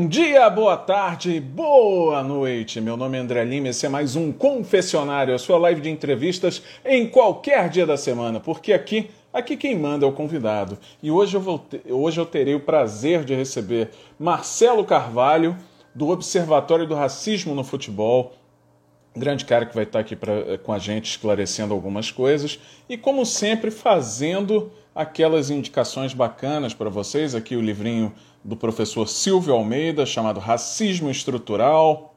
Bom dia, boa tarde, boa noite. Meu nome é André Lima esse é mais um Confessionário, a sua live de entrevistas em qualquer dia da semana, porque aqui, aqui quem manda é o convidado. E hoje eu, vou hoje eu terei o prazer de receber Marcelo Carvalho, do Observatório do Racismo no Futebol, grande cara que vai estar aqui pra, com a gente esclarecendo algumas coisas e, como sempre, fazendo aquelas indicações bacanas para vocês. Aqui o livrinho do professor Silvio Almeida, chamado Racismo Estrutural.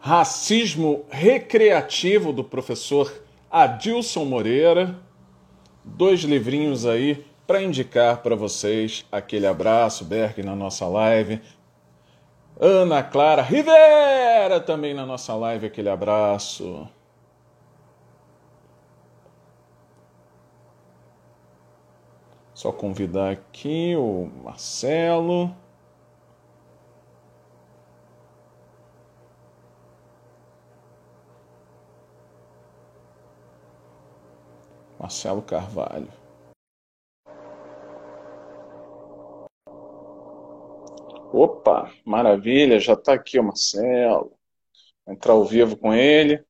Racismo Recreativo, do professor Adilson Moreira. Dois livrinhos aí para indicar para vocês. Aquele abraço, Berg, na nossa live. Ana Clara Rivera também na nossa live, aquele abraço. Só convidar aqui o Marcelo. Marcelo Carvalho. Opa, maravilha, já está aqui o Marcelo. Vou entrar ao vivo com ele.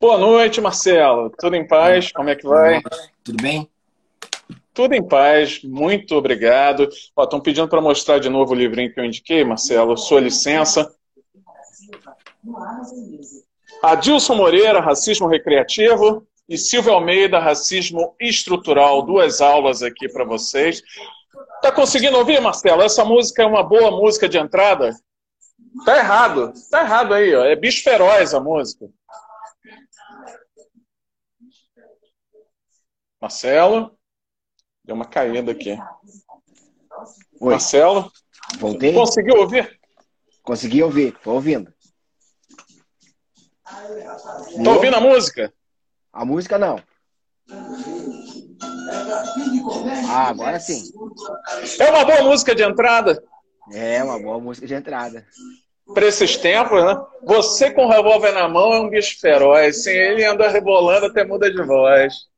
Boa noite, Marcelo. Tudo em paz? Como é que vai? Tudo bem? Tudo em paz, muito obrigado. Estão pedindo para mostrar de novo o livrinho que eu indiquei, Marcelo. Sua licença. Adilson Moreira, Racismo Recreativo, e Silvio Almeida, Racismo Estrutural. Duas aulas aqui para vocês. Tá conseguindo ouvir, Marcelo? Essa música é uma boa música de entrada? Tá errado. Tá errado aí, ó. É bicho feroz a música. Marcelo? Deu uma caída aqui. Oi. Marcelo? Voltei? Conseguiu ouvir? Consegui ouvir, tô ouvindo. Tá ouvindo a música? A música não. Ah, agora sim. É uma boa música de entrada? É uma boa música de entrada. Para esses tempos, né? Você com o revólver na mão é um bicho feroz. Sem ele anda rebolando até muda de voz.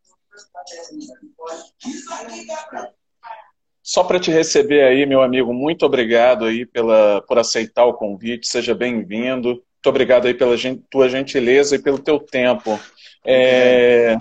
Só para te receber aí, meu amigo, muito obrigado aí pela, por aceitar o convite. Seja bem-vindo. Muito obrigado aí pela tua gentileza e pelo teu tempo. É...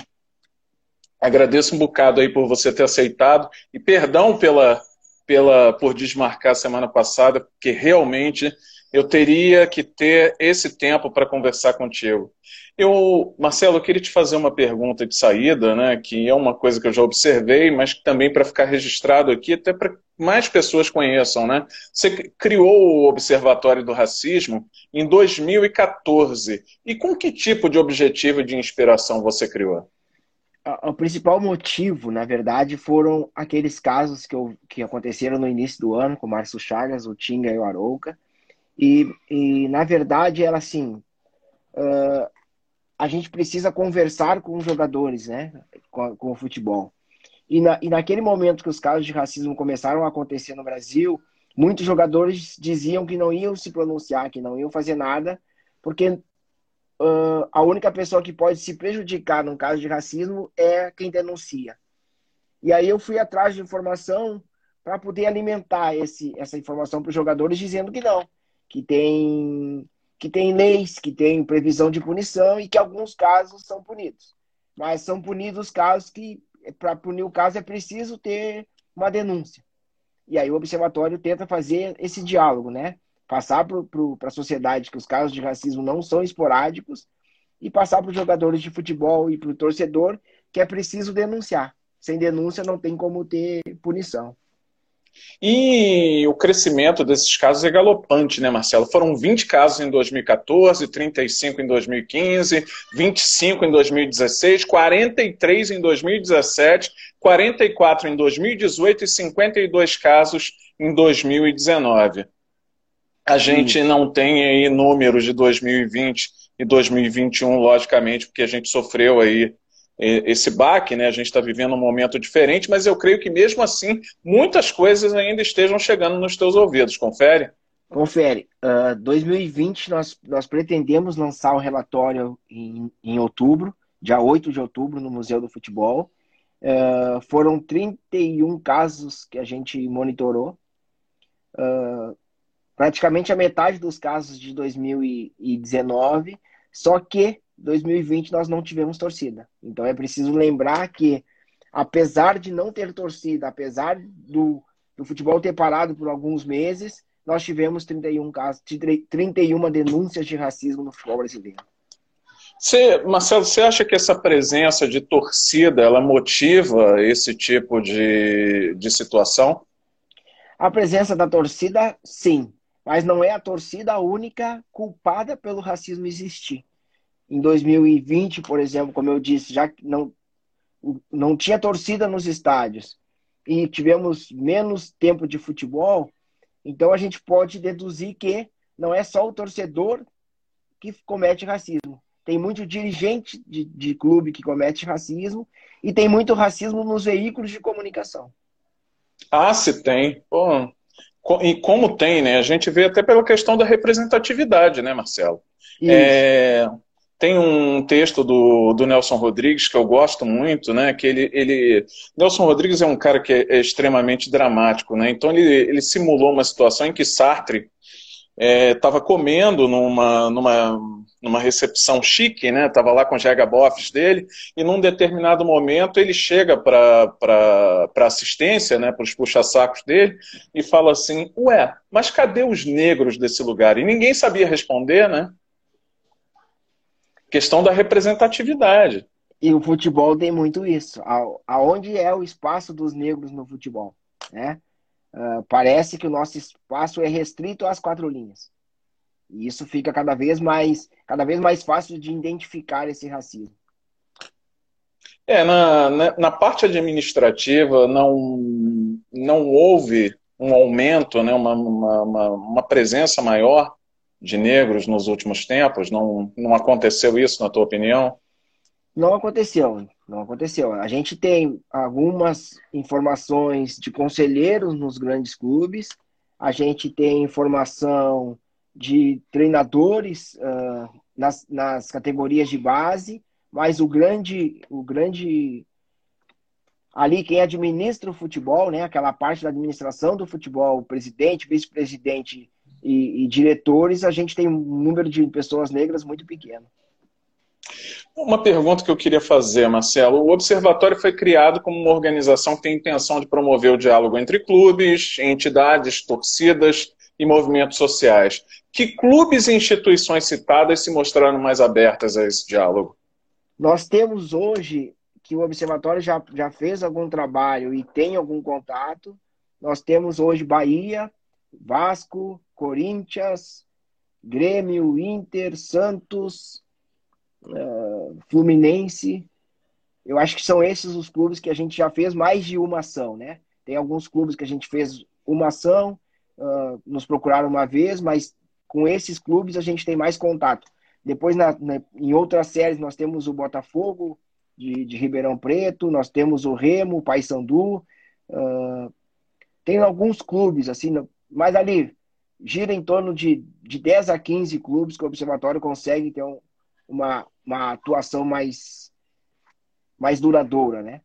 Agradeço um bocado aí por você ter aceitado e perdão pela, pela por desmarcar a semana passada, porque realmente eu teria que ter esse tempo para conversar contigo. Eu, Marcelo, eu queria te fazer uma pergunta de saída, né, que é uma coisa que eu já observei, mas também para ficar registrado aqui, até para mais pessoas conheçam, né? Você criou o Observatório do Racismo em 2014. E com que tipo de objetivo de inspiração você criou? O principal motivo, na verdade, foram aqueles casos que, eu, que aconteceram no início do ano, com o Márcio Chagas, o Tinga e o Arouca. E, e na verdade, era assim: uh, a gente precisa conversar com os jogadores, né? Com, com o futebol. E, na, e naquele momento que os casos de racismo começaram a acontecer no Brasil, muitos jogadores diziam que não iam se pronunciar, que não iam fazer nada, porque uh, a única pessoa que pode se prejudicar num caso de racismo é quem denuncia. E aí eu fui atrás de informação para poder alimentar esse, essa informação para os jogadores, dizendo que não, que tem, que tem leis, que tem previsão de punição e que alguns casos são punidos. Mas são punidos casos que para punir o caso é preciso ter uma denúncia. E aí o observatório tenta fazer esse diálogo, né? Passar para a sociedade que os casos de racismo não são esporádicos e passar para os jogadores de futebol e para o torcedor que é preciso denunciar. Sem denúncia não tem como ter punição. E o crescimento desses casos é galopante, né, Marcelo? Foram 20 casos em 2014, 35 em 2015, 25 em 2016, 43 em 2017, 44 em 2018 e 52 casos em 2019. A gente não tem aí números de 2020 e 2021, logicamente, porque a gente sofreu aí esse baque, né? A gente está vivendo um momento diferente, mas eu creio que mesmo assim muitas coisas ainda estejam chegando nos teus ouvidos. Confere? Confere. Uh, 2020 nós, nós pretendemos lançar o relatório em, em outubro, dia 8 de outubro, no Museu do Futebol. Uh, foram 31 casos que a gente monitorou. Uh, praticamente a metade dos casos de 2019, só que 2020 nós não tivemos torcida. Então é preciso lembrar que, apesar de não ter torcida, apesar do, do futebol ter parado por alguns meses, nós tivemos 31 casos, 31 denúncias de racismo no futebol brasileiro. Você, Marcelo, você acha que essa presença de torcida ela motiva esse tipo de, de situação? A presença da torcida, sim, mas não é a torcida a única culpada pelo racismo existir. Em 2020, por exemplo, como eu disse, já que não, não tinha torcida nos estádios e tivemos menos tempo de futebol, então a gente pode deduzir que não é só o torcedor que comete racismo tem muito dirigente de, de clube que comete racismo e tem muito racismo nos veículos de comunicação. Ah, se tem. Pô, e como tem, né? A gente vê até pela questão da representatividade, né, Marcelo? É, tem um texto do, do Nelson Rodrigues que eu gosto muito, né? Que ele, ele. Nelson Rodrigues é um cara que é, é extremamente dramático, né? Então ele, ele simulou uma situação em que Sartre estava é, comendo numa, numa numa recepção chique, né? Tava lá com os jagabofs dele, e num determinado momento ele chega para assistência, né, para os puxa-sacos dele, e fala assim: Ué, mas cadê os negros desse lugar? E ninguém sabia responder, né? Questão da representatividade. E o futebol tem muito isso. Aonde é o espaço dos negros no futebol? Né? Uh, parece que o nosso espaço é restrito às quatro linhas. E isso fica cada vez mais, cada vez mais fácil de identificar esse racismo. É, na, na, na parte administrativa não, não houve um aumento, né, uma, uma, uma, presença maior de negros nos últimos tempos? Não, não aconteceu isso, na tua opinião? Não aconteceu, não aconteceu. A gente tem algumas informações de conselheiros nos grandes clubes, a gente tem informação de treinadores uh, nas, nas categorias de base, mas o grande, o grande ali quem administra o futebol, né, aquela parte da administração do futebol, presidente, vice-presidente e, e, diretores, a gente tem um número de pessoas negras muito pequeno. Uma pergunta que eu queria fazer, Marcelo. O Observatório foi criado como uma organização que tem intenção de promover o diálogo entre clubes, entidades, torcidas e movimentos sociais. Que clubes e instituições citadas se mostraram mais abertas a esse diálogo? Nós temos hoje que o Observatório já, já fez algum trabalho e tem algum contato. Nós temos hoje Bahia, Vasco, Corinthians, Grêmio, Inter, Santos, uh, Fluminense. Eu acho que são esses os clubes que a gente já fez mais de uma ação, né? Tem alguns clubes que a gente fez uma ação, uh, nos procuraram uma vez, mas com esses clubes a gente tem mais contato. Depois, na, na, em outras séries, nós temos o Botafogo de, de Ribeirão Preto, nós temos o Remo, o Paysandu. Uh, tem alguns clubes, assim, mas ali gira em torno de, de 10 a 15 clubes que o Observatório consegue ter um, uma, uma atuação mais, mais duradoura, né?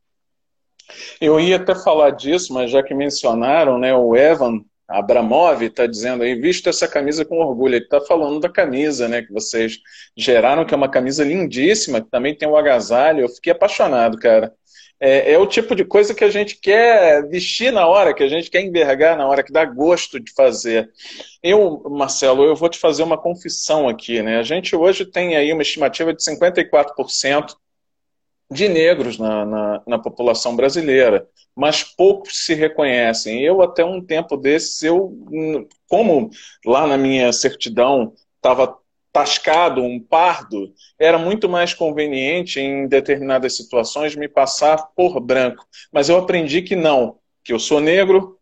Eu ia até falar disso, mas já que mencionaram, né, o Evan Abramov está dizendo aí, visto essa camisa com orgulho. Ele está falando da camisa, né? Que vocês geraram, que é uma camisa lindíssima, que também tem um agasalho. Eu fiquei apaixonado, cara. É, é, o tipo de coisa que a gente quer vestir na hora, que a gente quer envergar na hora, que dá gosto de fazer. Eu, Marcelo, eu vou te fazer uma confissão aqui, né? A gente hoje tem aí uma estimativa de 54% de negros na, na, na, população brasileira, mas poucos se reconhecem. Eu, até um tempo desses, eu, como lá na minha certidão estava tascado, um pardo, era muito mais conveniente em determinadas situações me passar por branco. Mas eu aprendi que não, que eu sou negro,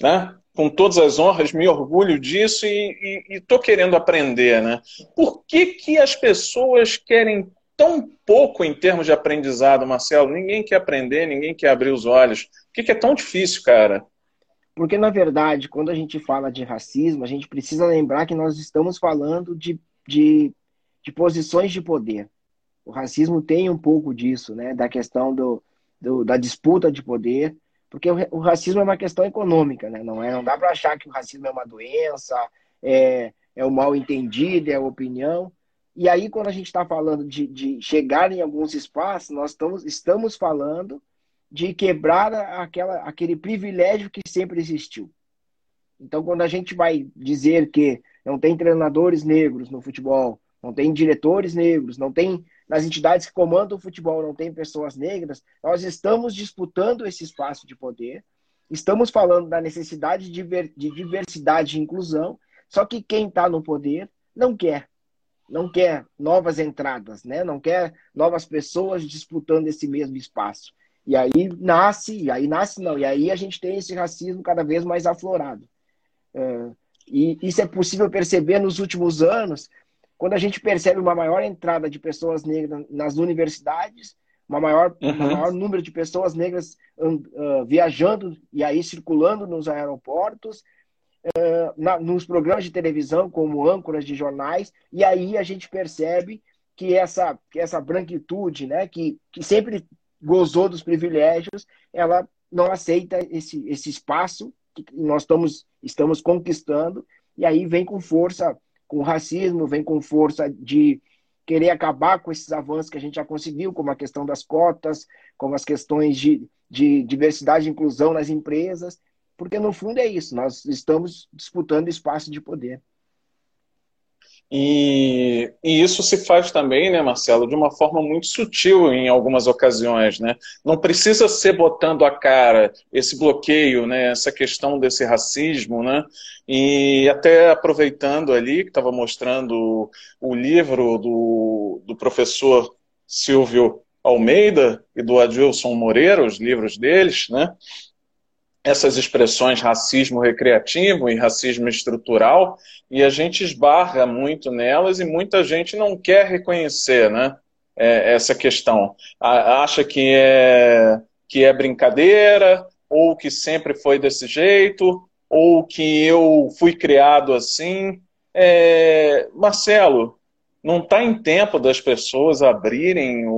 né? com todas as honras, me orgulho disso e estou querendo aprender. Né? Por que, que as pessoas querem tão pouco em termos de aprendizado, Marcelo. Ninguém quer aprender, ninguém quer abrir os olhos. Por que, que é tão difícil, cara? Porque, na verdade, quando a gente fala de racismo, a gente precisa lembrar que nós estamos falando de, de, de posições de poder. O racismo tem um pouco disso, né? Da questão do, do da disputa de poder, porque o, o, racismo é uma questão econômica, né? Não é, não dá para achar que o racismo é uma doença, é, é o mal entendido, é a opinião. E aí, quando a gente está falando de, de, chegar em alguns espaços, nós estamos, estamos falando de quebrar aquela, aquele privilégio que sempre existiu. Então, quando a gente vai dizer que não tem treinadores negros no futebol, não tem diretores negros, não tem nas entidades que comandam o futebol, não tem pessoas negras, nós estamos disputando esse espaço de poder, estamos falando da necessidade de, de diversidade e inclusão, só que quem está no poder não quer. Não quer novas entradas, né? não quer novas pessoas disputando esse mesmo espaço. E aí nasce, e aí nasce não, e aí a gente tem esse racismo cada vez mais aflorado. É, e isso é possível perceber nos últimos anos, quando a gente percebe uma maior entrada de pessoas negras nas universidades, uma maior, uhum. um maior número de pessoas negras uh, viajando e aí circulando nos aeroportos, uh, na, nos programas de televisão, como âncoras de jornais, e aí a gente percebe que essa, que essa branquitude, né, que, que sempre gozou dos privilégios, ela não aceita esse, esse espaço que nós estamos, estamos conquistando, e aí vem com força, com racismo, vem com força de querer acabar com esses avanços que a gente já conseguiu, como a questão das cotas, como as questões de, de diversidade e inclusão nas empresas, porque no fundo é isso, nós estamos disputando espaço de poder. E, e, isso se faz também, né, Marcelo, de uma forma muito sutil em algumas ocasiões, né? Não precisa ser botando a cara esse bloqueio, né, essa questão desse racismo, né? E até aproveitando ali, que estava mostrando o livro do, do professor Silvio Almeida e do Adilson Moreira, os livros deles, né? Essas expressões racismo recreativo e racismo estrutural, e a gente esbarra muito nelas e muita gente não quer reconhecer né, é, essa questão. Acha que é, que é brincadeira, ou que sempre foi desse jeito, ou que eu fui criado assim. É, Marcelo, não está em tempo das pessoas abrirem o,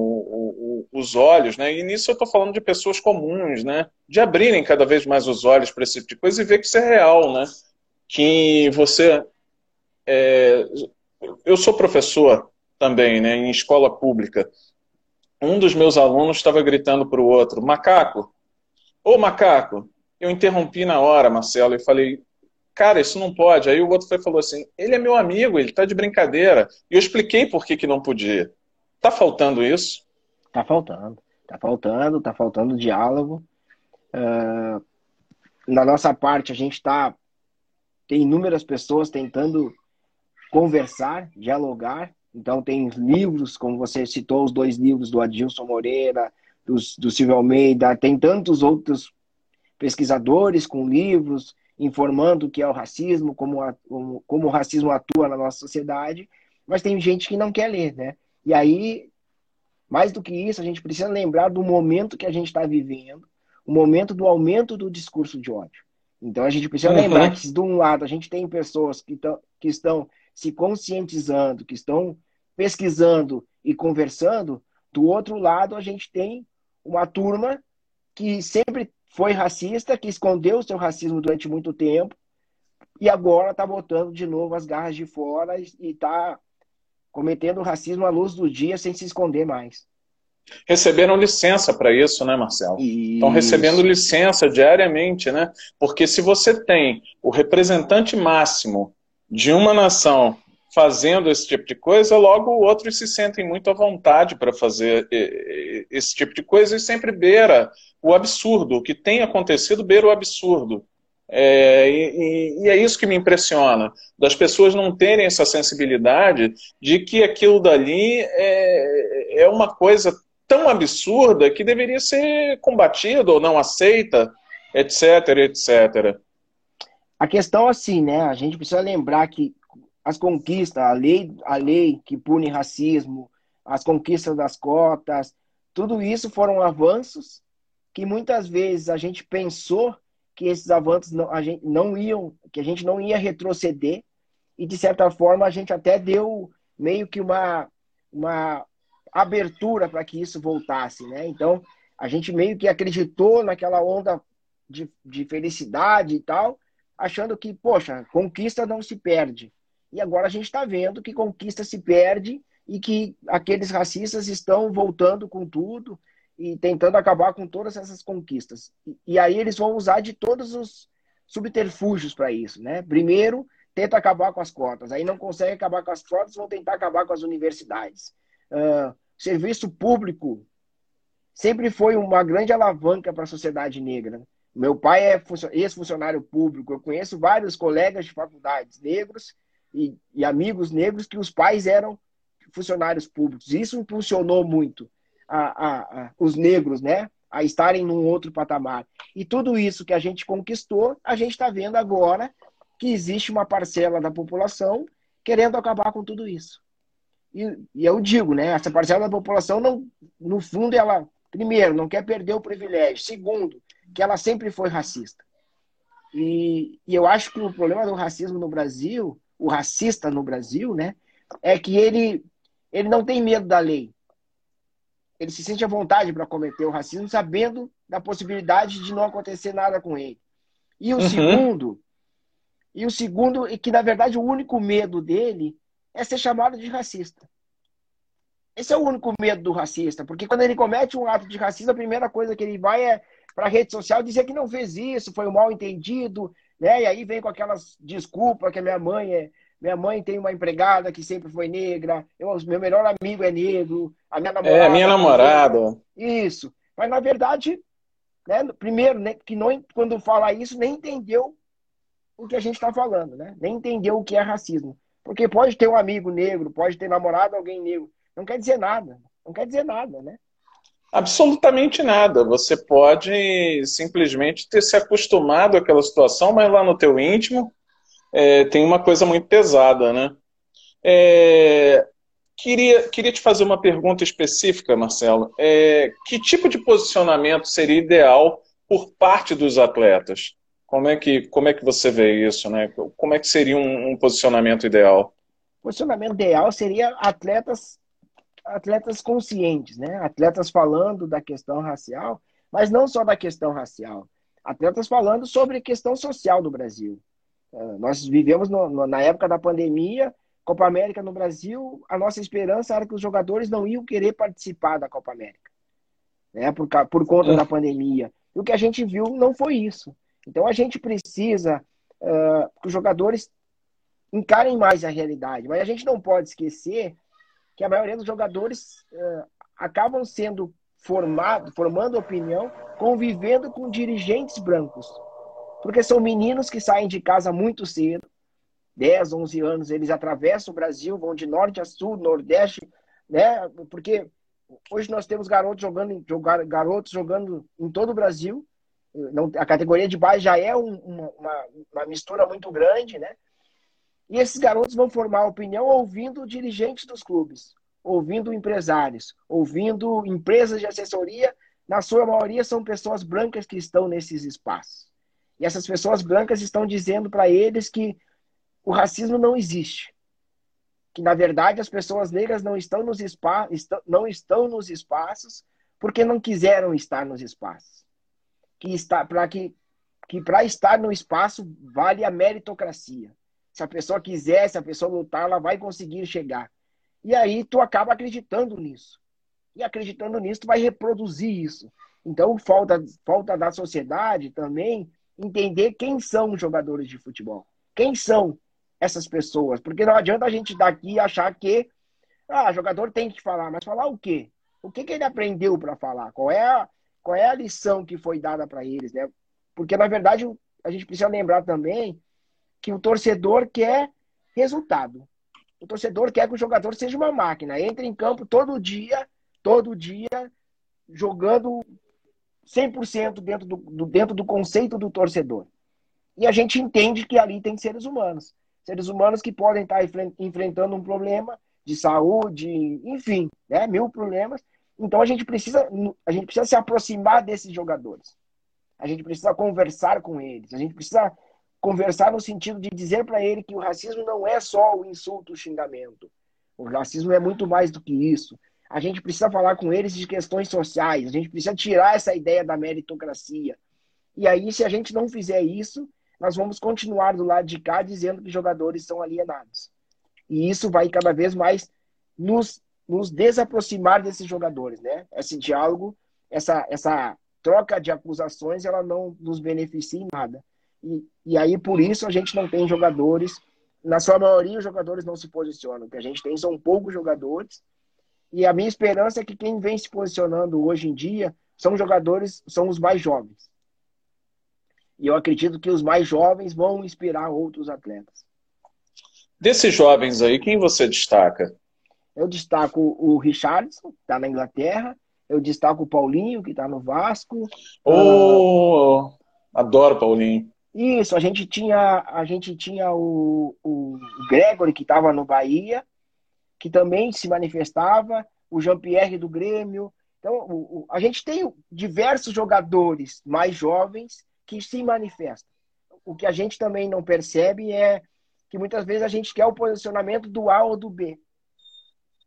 os olhos, né? E nisso eu estou falando de pessoas comuns, né? De abrirem cada vez mais os olhos para esse tipo de coisa e ver que isso é real, né? Que você. É... Eu sou professor também, né? Em escola pública. Um dos meus alunos estava gritando para o outro: macaco, ô macaco. Eu interrompi na hora, Marcelo, e falei: cara, isso não pode. Aí o outro foi, falou assim, ele é meu amigo, ele tá de brincadeira. E eu expliquei por que, que não podia. Tá faltando isso? Tá faltando. Tá faltando, tá faltando diálogo. Uh, na nossa parte, a gente tá. Tem inúmeras pessoas tentando conversar, dialogar. Então, tem livros, como você citou, os dois livros do Adilson Moreira, do, do Silvio Almeida, tem tantos outros pesquisadores com livros informando o que é o racismo, como, a, como, como o racismo atua na nossa sociedade, mas tem gente que não quer ler, né? E aí, mais do que isso, a gente precisa lembrar do momento que a gente está vivendo, o momento do aumento do discurso de ódio. Então a gente precisa uhum. lembrar que, de um lado, a gente tem pessoas que, tão, que estão se conscientizando, que estão pesquisando e conversando, do outro lado, a gente tem uma turma que sempre foi racista, que escondeu o seu racismo durante muito tempo e agora está botando de novo as garras de fora e está cometendo racismo à luz do dia sem se esconder mais. Receberam licença para isso, né, Marcelo? Estão recebendo licença diariamente, né? Porque se você tem o representante máximo de uma nação fazendo esse tipo de coisa, logo outros se sentem muito à vontade para fazer esse tipo de coisa e sempre beira o absurdo. O que tem acontecido beira o absurdo. É, e, e, é isso que me impressiona, das pessoas não terem essa sensibilidade de que aquilo dali é, é uma coisa tão absurda que deveria ser combatida ou não aceita, etc, etc. A questão assim, né? A gente precisa lembrar que as conquistas, a lei, a lei que pune racismo, as conquistas das cotas, tudo isso foram avanços que muitas vezes a gente pensou que esses avanços não, a gente não iam, que a gente não ia retroceder e de certa forma a gente até deu meio que uma uma abertura para que isso voltasse, né? Então, a gente meio que acreditou naquela onda de, de felicidade e tal, achando que, poxa, conquista não se perde. E agora a gente está vendo que conquista se perde e que aqueles racistas estão voltando com tudo e tentando acabar com todas essas conquistas. E, e aí eles vão usar de todos os subterfúgios para isso, né? Primeiro, tenta acabar com as cotas, aí não consegue acabar com as cotas, vão tentar acabar com as universidades. Uh, serviço público sempre foi uma grande alavanca para a sociedade negra. Meu pai é ex-funcionário público, eu conheço vários colegas de faculdades negros e, e, amigos negros que os pais eram funcionários públicos. Isso impulsionou muito a, a, os negros, né? A estarem num outro patamar. E tudo isso que a gente conquistou, a gente está vendo agora que existe uma parcela da população querendo acabar com tudo isso. E, e eu digo, né? Essa parcela da população, não, no fundo, ela, primeiro, não quer perder o privilégio. Segundo, que ela sempre foi racista. E, e eu acho que o problema do racismo no Brasil, o racista no Brasil, né, é que ele, ele não tem medo da lei. Ele se sente à vontade para cometer o racismo, sabendo da possibilidade de não acontecer nada com ele. E o uhum. segundo, e o segundo, é que na verdade o único medo dele é ser chamado de racista. Esse é o único medo do racista, porque quando ele comete um ato de racismo, a primeira coisa que ele vai é para a rede social dizer que não fez isso, foi um mal entendido, né? E aí vem com aquelas desculpas que a minha mãe é, minha mãe tem uma empregada que sempre foi negra, eu, meu melhor amigo é negro, a minha namorada. É, minha namorada. Isso. Mas na verdade, né, primeiro, né, que não, quando fala isso, nem entendeu o que a gente está falando, né? Nem entendeu o que é racismo. Porque pode ter um amigo negro, pode ter namorado alguém negro. Não quer dizer nada. Não quer dizer nada, né? Absolutamente nada. Você pode simplesmente ter se acostumado àquela situação, mas lá no teu íntimo é, tem uma coisa muito pesada, né? É, queria, queria te fazer uma pergunta específica, Marcelo. É, que tipo de posicionamento seria ideal por parte dos atletas? Como é que, como é que você vê isso, né? Como é que seria um, um posicionamento ideal? Posicionamento ideal seria atletas atletas conscientes, né? Atletas falando da questão racial, mas não só da questão racial. Atletas falando sobre a questão social do Brasil. Uh, nós vivemos no, no, na época da pandemia, Copa América no Brasil, a nossa esperança era que os jogadores não iam querer participar da Copa América, né? Por, por conta da pandemia. E o que a gente viu não foi isso. Então a gente precisa uh, que os jogadores encarem mais a realidade, mas a gente não pode esquecer que a maioria dos jogadores uh, acabam sendo formados, formando opinião, convivendo com dirigentes brancos. Porque são meninos que saem de casa muito cedo, 10, 11 anos, eles atravessam o Brasil, vão de norte a sul, nordeste, né? Porque hoje nós temos garotos jogando, garotos jogando em todo o Brasil. Não, a categoria de base já é um, uma, uma mistura muito grande, né? E esses garotos vão formar opinião ouvindo dirigentes dos clubes, ouvindo empresários, ouvindo empresas de assessoria. Na sua maioria são pessoas brancas que estão nesses espaços. E essas pessoas brancas estão dizendo para eles que o racismo não existe. Que, na verdade, as pessoas negras não estão nos, espa não estão nos espaços porque não quiseram estar nos espaços. Que está para que, que estar no espaço vale a meritocracia se a pessoa quiser, se a pessoa lutar, ela vai conseguir chegar. E aí tu acaba acreditando nisso. E acreditando nisso, tu vai reproduzir isso. Então, falta, falta da sociedade também entender quem são os jogadores de futebol. Quem são essas pessoas? Porque não adianta a gente daqui achar que ah, jogador tem que falar, mas falar o quê? O que, que ele aprendeu para falar? Qual é, a, qual é a lição que foi dada para eles? Né? Porque, na verdade, a gente precisa lembrar também que o torcedor quer resultado. O torcedor quer que o jogador seja uma máquina, entre em campo todo dia, todo dia, jogando 100% dentro do, do, dentro do conceito do torcedor. E a gente entende que ali tem seres humanos. Seres humanos que podem estar enfrentando um problema de saúde, enfim, né, mil problemas. Então a gente precisa a gente precisa se aproximar desses jogadores. A gente precisa conversar com eles. A gente precisa conversar no sentido de dizer para ele que o racismo não é só o insulto, o xingamento. O racismo é muito mais do que isso. A gente precisa falar com eles de questões sociais, a gente precisa tirar essa ideia da meritocracia. E aí, se a gente não fizer isso, nós vamos continuar do lado de cá dizendo que jogadores são alienados. E isso vai cada vez mais nos, nos desaproximar desses jogadores, né? Esse diálogo, essa, essa troca de acusações, ela não nos beneficia em nada. E, e aí, por isso, a gente não tem jogadores, na sua maioria, os jogadores não se posicionam. O que a gente tem são poucos jogadores. E a minha esperança é que quem vem se posicionando hoje em dia são jogadores, são os mais jovens. E eu acredito que os mais jovens vão inspirar outros atletas. Desses jovens aí, quem você destaca? Eu destaco o Richardson, que está na Inglaterra. Eu destaco o Paulinho, que está no Vasco. Oh, uh... adoro Paulinho. Isso, a gente tinha, a gente tinha o, o Gregory, que estava no Bahia, que também se manifestava, o Jean-Pierre do Grêmio. Então, o, o, a gente tem diversos jogadores mais jovens que se manifestam. O que a gente também não percebe é que muitas vezes a gente quer o posicionamento do A ou do B.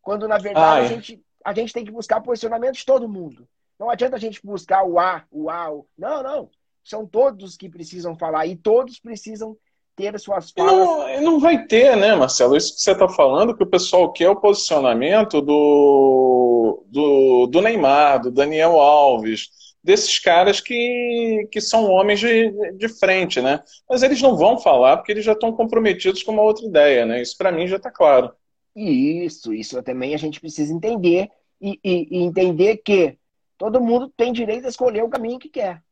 Quando, na verdade, a, gente, a gente tem que buscar posicionamento de todo mundo. Não adianta a gente buscar o A, o A, o... Não, não. São todos que precisam falar e todos precisam ter suas falas. Não, não vai ter, né, Marcelo? Isso que você está falando, que o pessoal quer o posicionamento do, do, do Neymar, do Daniel Alves, desses caras que, que são homens de, de frente, né? Mas eles não vão falar porque eles já estão comprometidos com uma outra ideia, né? Isso para mim já está claro. Isso, isso também a gente precisa entender e, e, e, entender que todo mundo tem direito a escolher o caminho que quer.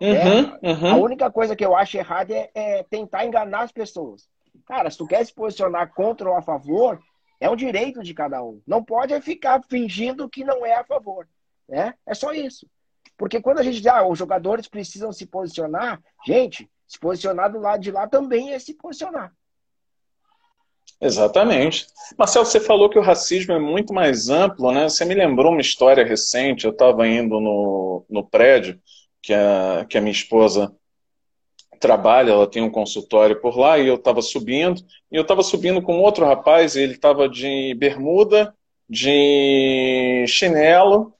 Uhum, uhum. A única coisa que eu acho errada é, é tentar enganar as pessoas. Cara, se tu quer se posicionar contra ou a favor, é um direito de cada um. Não pode ficar fingindo que não é a favor. Né? É só isso. Porque quando a gente diz, ah, os jogadores precisam se posicionar, gente, se posicionar do lado de lá também é se posicionar. Exatamente. Marcelo, você falou que o racismo é muito mais amplo, né? Você me lembrou uma história recente. Eu estava indo no, no prédio que a, que a minha esposa trabalha, ela tem um consultório por lá, e eu estava subindo, e eu estava subindo com outro rapaz, e ele estava de bermuda, de chinelo,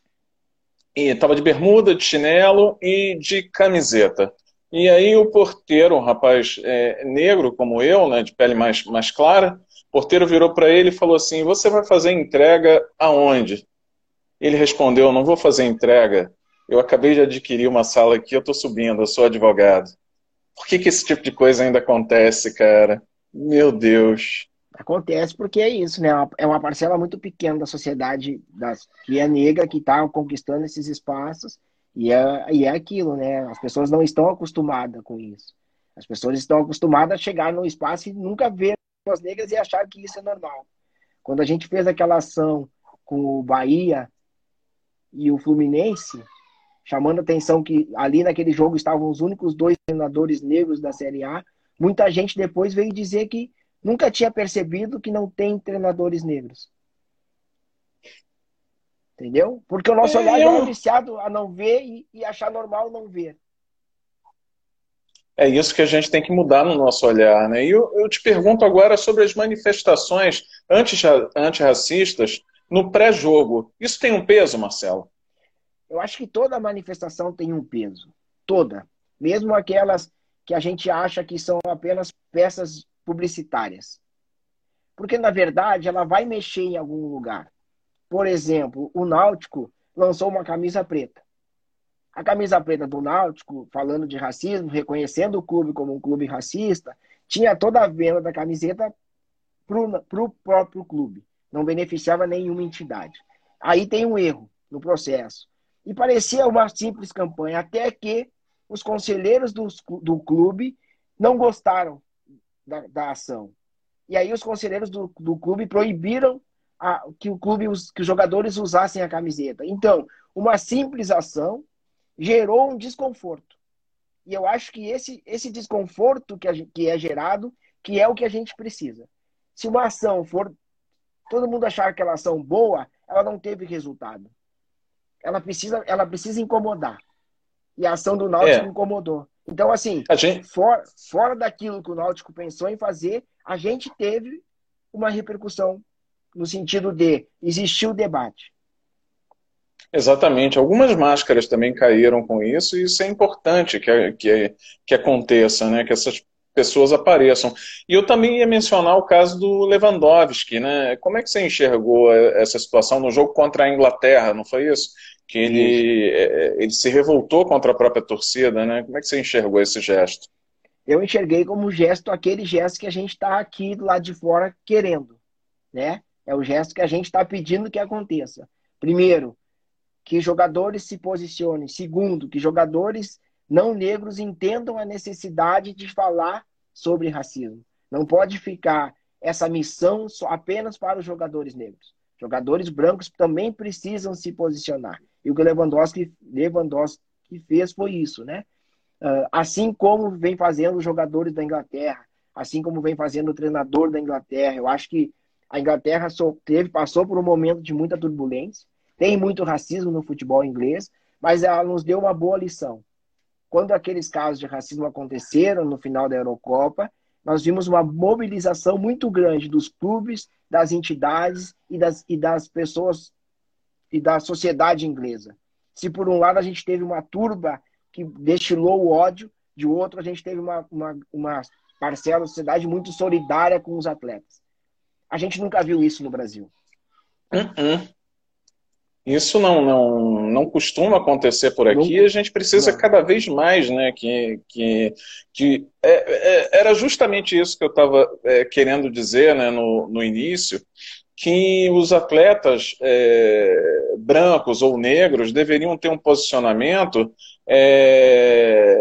e estava de bermuda, de chinelo e de camiseta. E aí o porteiro, um rapaz é, negro como eu, né, de pele mais, mais clara, o porteiro virou para ele e falou assim: Você vai fazer entrega aonde? Ele respondeu: Não vou fazer entrega. Eu acabei de adquirir uma sala aqui, eu estou subindo, eu sou advogado. Por que, que esse tipo de coisa ainda acontece, cara? Meu Deus. Acontece porque é isso, né? É uma parcela muito pequena da sociedade das, que é negra, que está conquistando esses espaços, e é, e é aquilo, né? As pessoas não estão acostumadas com isso. As pessoas estão acostumadas a chegar num espaço e nunca ver pessoas negras e achar que isso é normal. Quando a gente fez aquela ação com o Bahia e o Fluminense, chamando a atenção que ali naquele jogo estavam os únicos dois treinadores negros da Série A, muita gente depois veio dizer que nunca tinha percebido que não tem treinadores negros. Entendeu? Porque o nosso é, olhar eu... é viciado a não ver e, e achar normal não ver. É isso que a gente tem que mudar no nosso olhar, né? E eu, eu te pergunto agora sobre as manifestações antirracistas no pré-jogo. Isso tem um peso, Marcelo? Eu acho que toda manifestação tem um peso. Toda. Mesmo aquelas que a gente acha que são apenas peças publicitárias. Porque, na verdade, ela vai mexer em algum lugar. Por exemplo, o Náutico lançou uma camisa preta. A camisa preta do Náutico, falando de racismo, reconhecendo o clube como um clube racista, tinha toda a venda da camiseta para o próprio clube. Não beneficiava nenhuma entidade. Aí tem um erro no processo. E parecia uma simples campanha, até que os conselheiros do, do clube não gostaram da, da ação. E aí os conselheiros do, do clube proibiram a, que o clube, os, que os jogadores usassem a camiseta. Então, uma simples ação gerou um desconforto. E eu acho que esse, esse desconforto que, a, que é gerado, que é o que a gente precisa. Se uma ação for todo mundo achar aquela ação boa, ela não teve resultado. Ela precisa, ela precisa incomodar. E a ação do Náutico é. incomodou. Então, assim, gente... for, fora daquilo que o Náutico pensou em fazer, a gente teve uma repercussão no sentido de existiu debate. Exatamente. Algumas máscaras também caíram com isso, e isso é importante que, que, que aconteça, né? que essas pessoas apareçam. E eu também ia mencionar o caso do Lewandowski, né? Como é que você enxergou essa situação no jogo contra a Inglaterra, não foi isso? Que ele, é, ele se revoltou contra a própria torcida, né? Como é que você enxergou esse gesto? Eu enxerguei como gesto aquele gesto que a gente está aqui do lado de fora querendo, né? É o gesto que a gente está pedindo que aconteça. Primeiro, que jogadores se posicionem. Segundo, que jogadores não negros entendam a necessidade de falar sobre racismo. Não pode ficar essa missão só apenas para os jogadores negros. Jogadores brancos também precisam se posicionar. E o que Lewandowski, Lewandowski fez foi isso, né? Uh, assim como vem fazendo os jogadores da Inglaterra, assim como vem fazendo o treinador da Inglaterra. Eu acho que a Inglaterra teve, passou por um momento de muita turbulência, tem muito racismo no futebol inglês, mas ela nos deu uma boa lição. Quando aqueles casos de racismo aconteceram no final da Eurocopa, nós vimos uma mobilização muito grande dos clubes, das entidades e das, e das pessoas e da sociedade inglesa. Se por um lado a gente teve uma turba que destilou o ódio, de outro a gente teve uma, uma, uma parcela da sociedade muito solidária com os atletas. A gente nunca viu isso no Brasil. Uh -uh. Isso não, não, não costuma acontecer por aqui. Não, a gente precisa não. cada vez mais, né? Que, que, que é, é, era justamente isso que eu estava é, querendo dizer né, no, no início, que os atletas é, brancos ou negros deveriam ter um posicionamento é,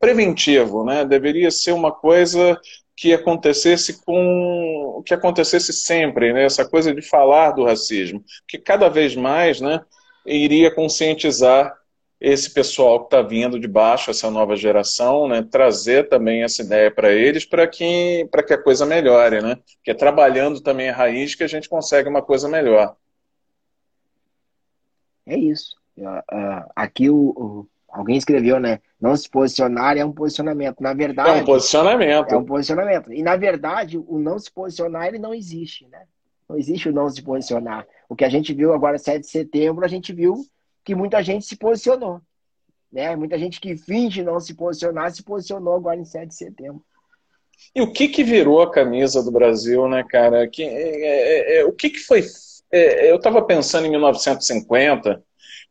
preventivo, né? Deveria ser uma coisa que acontecesse com que acontecesse sempre, né? Essa coisa de falar do racismo, que cada vez mais, né, iria conscientizar esse pessoal que está vindo de baixo, essa nova geração, né, trazer também essa ideia para eles, para que para que a coisa melhore, né? Que é trabalhando também a raiz que a gente consegue uma coisa melhor. É isso. Aqui o, Alguém escreveu, né? Não se posicionar é um posicionamento. Na verdade. É um posicionamento. É um posicionamento. E na verdade, o não se posicionar ele não existe, né? Não existe o não se posicionar. O que a gente viu agora, 7 de setembro, a gente viu que muita gente se posicionou. Né? Muita gente que finge não se posicionar se posicionou agora em 7 de setembro. E o que que virou a camisa do Brasil, né, cara? Que, é, é, é, o que que foi... É, eu estava pensando em 1950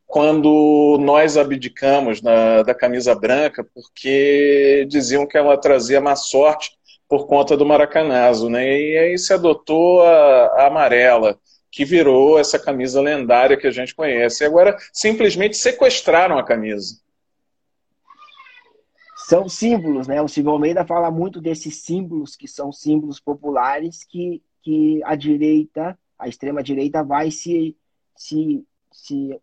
quando nós abdicamos na, da camisa branca, porque diziam que ela trazia má sorte por conta do maracanazo, né? E aí se adotou a, a amarela, que virou essa camisa lendária que a gente conhece. E agora simplesmente sequestraram a camisa. São símbolos, né? O Silvio Almeida fala muito desses símbolos que são símbolos populares que, que a direita, a extrema-direita, vai se, se, se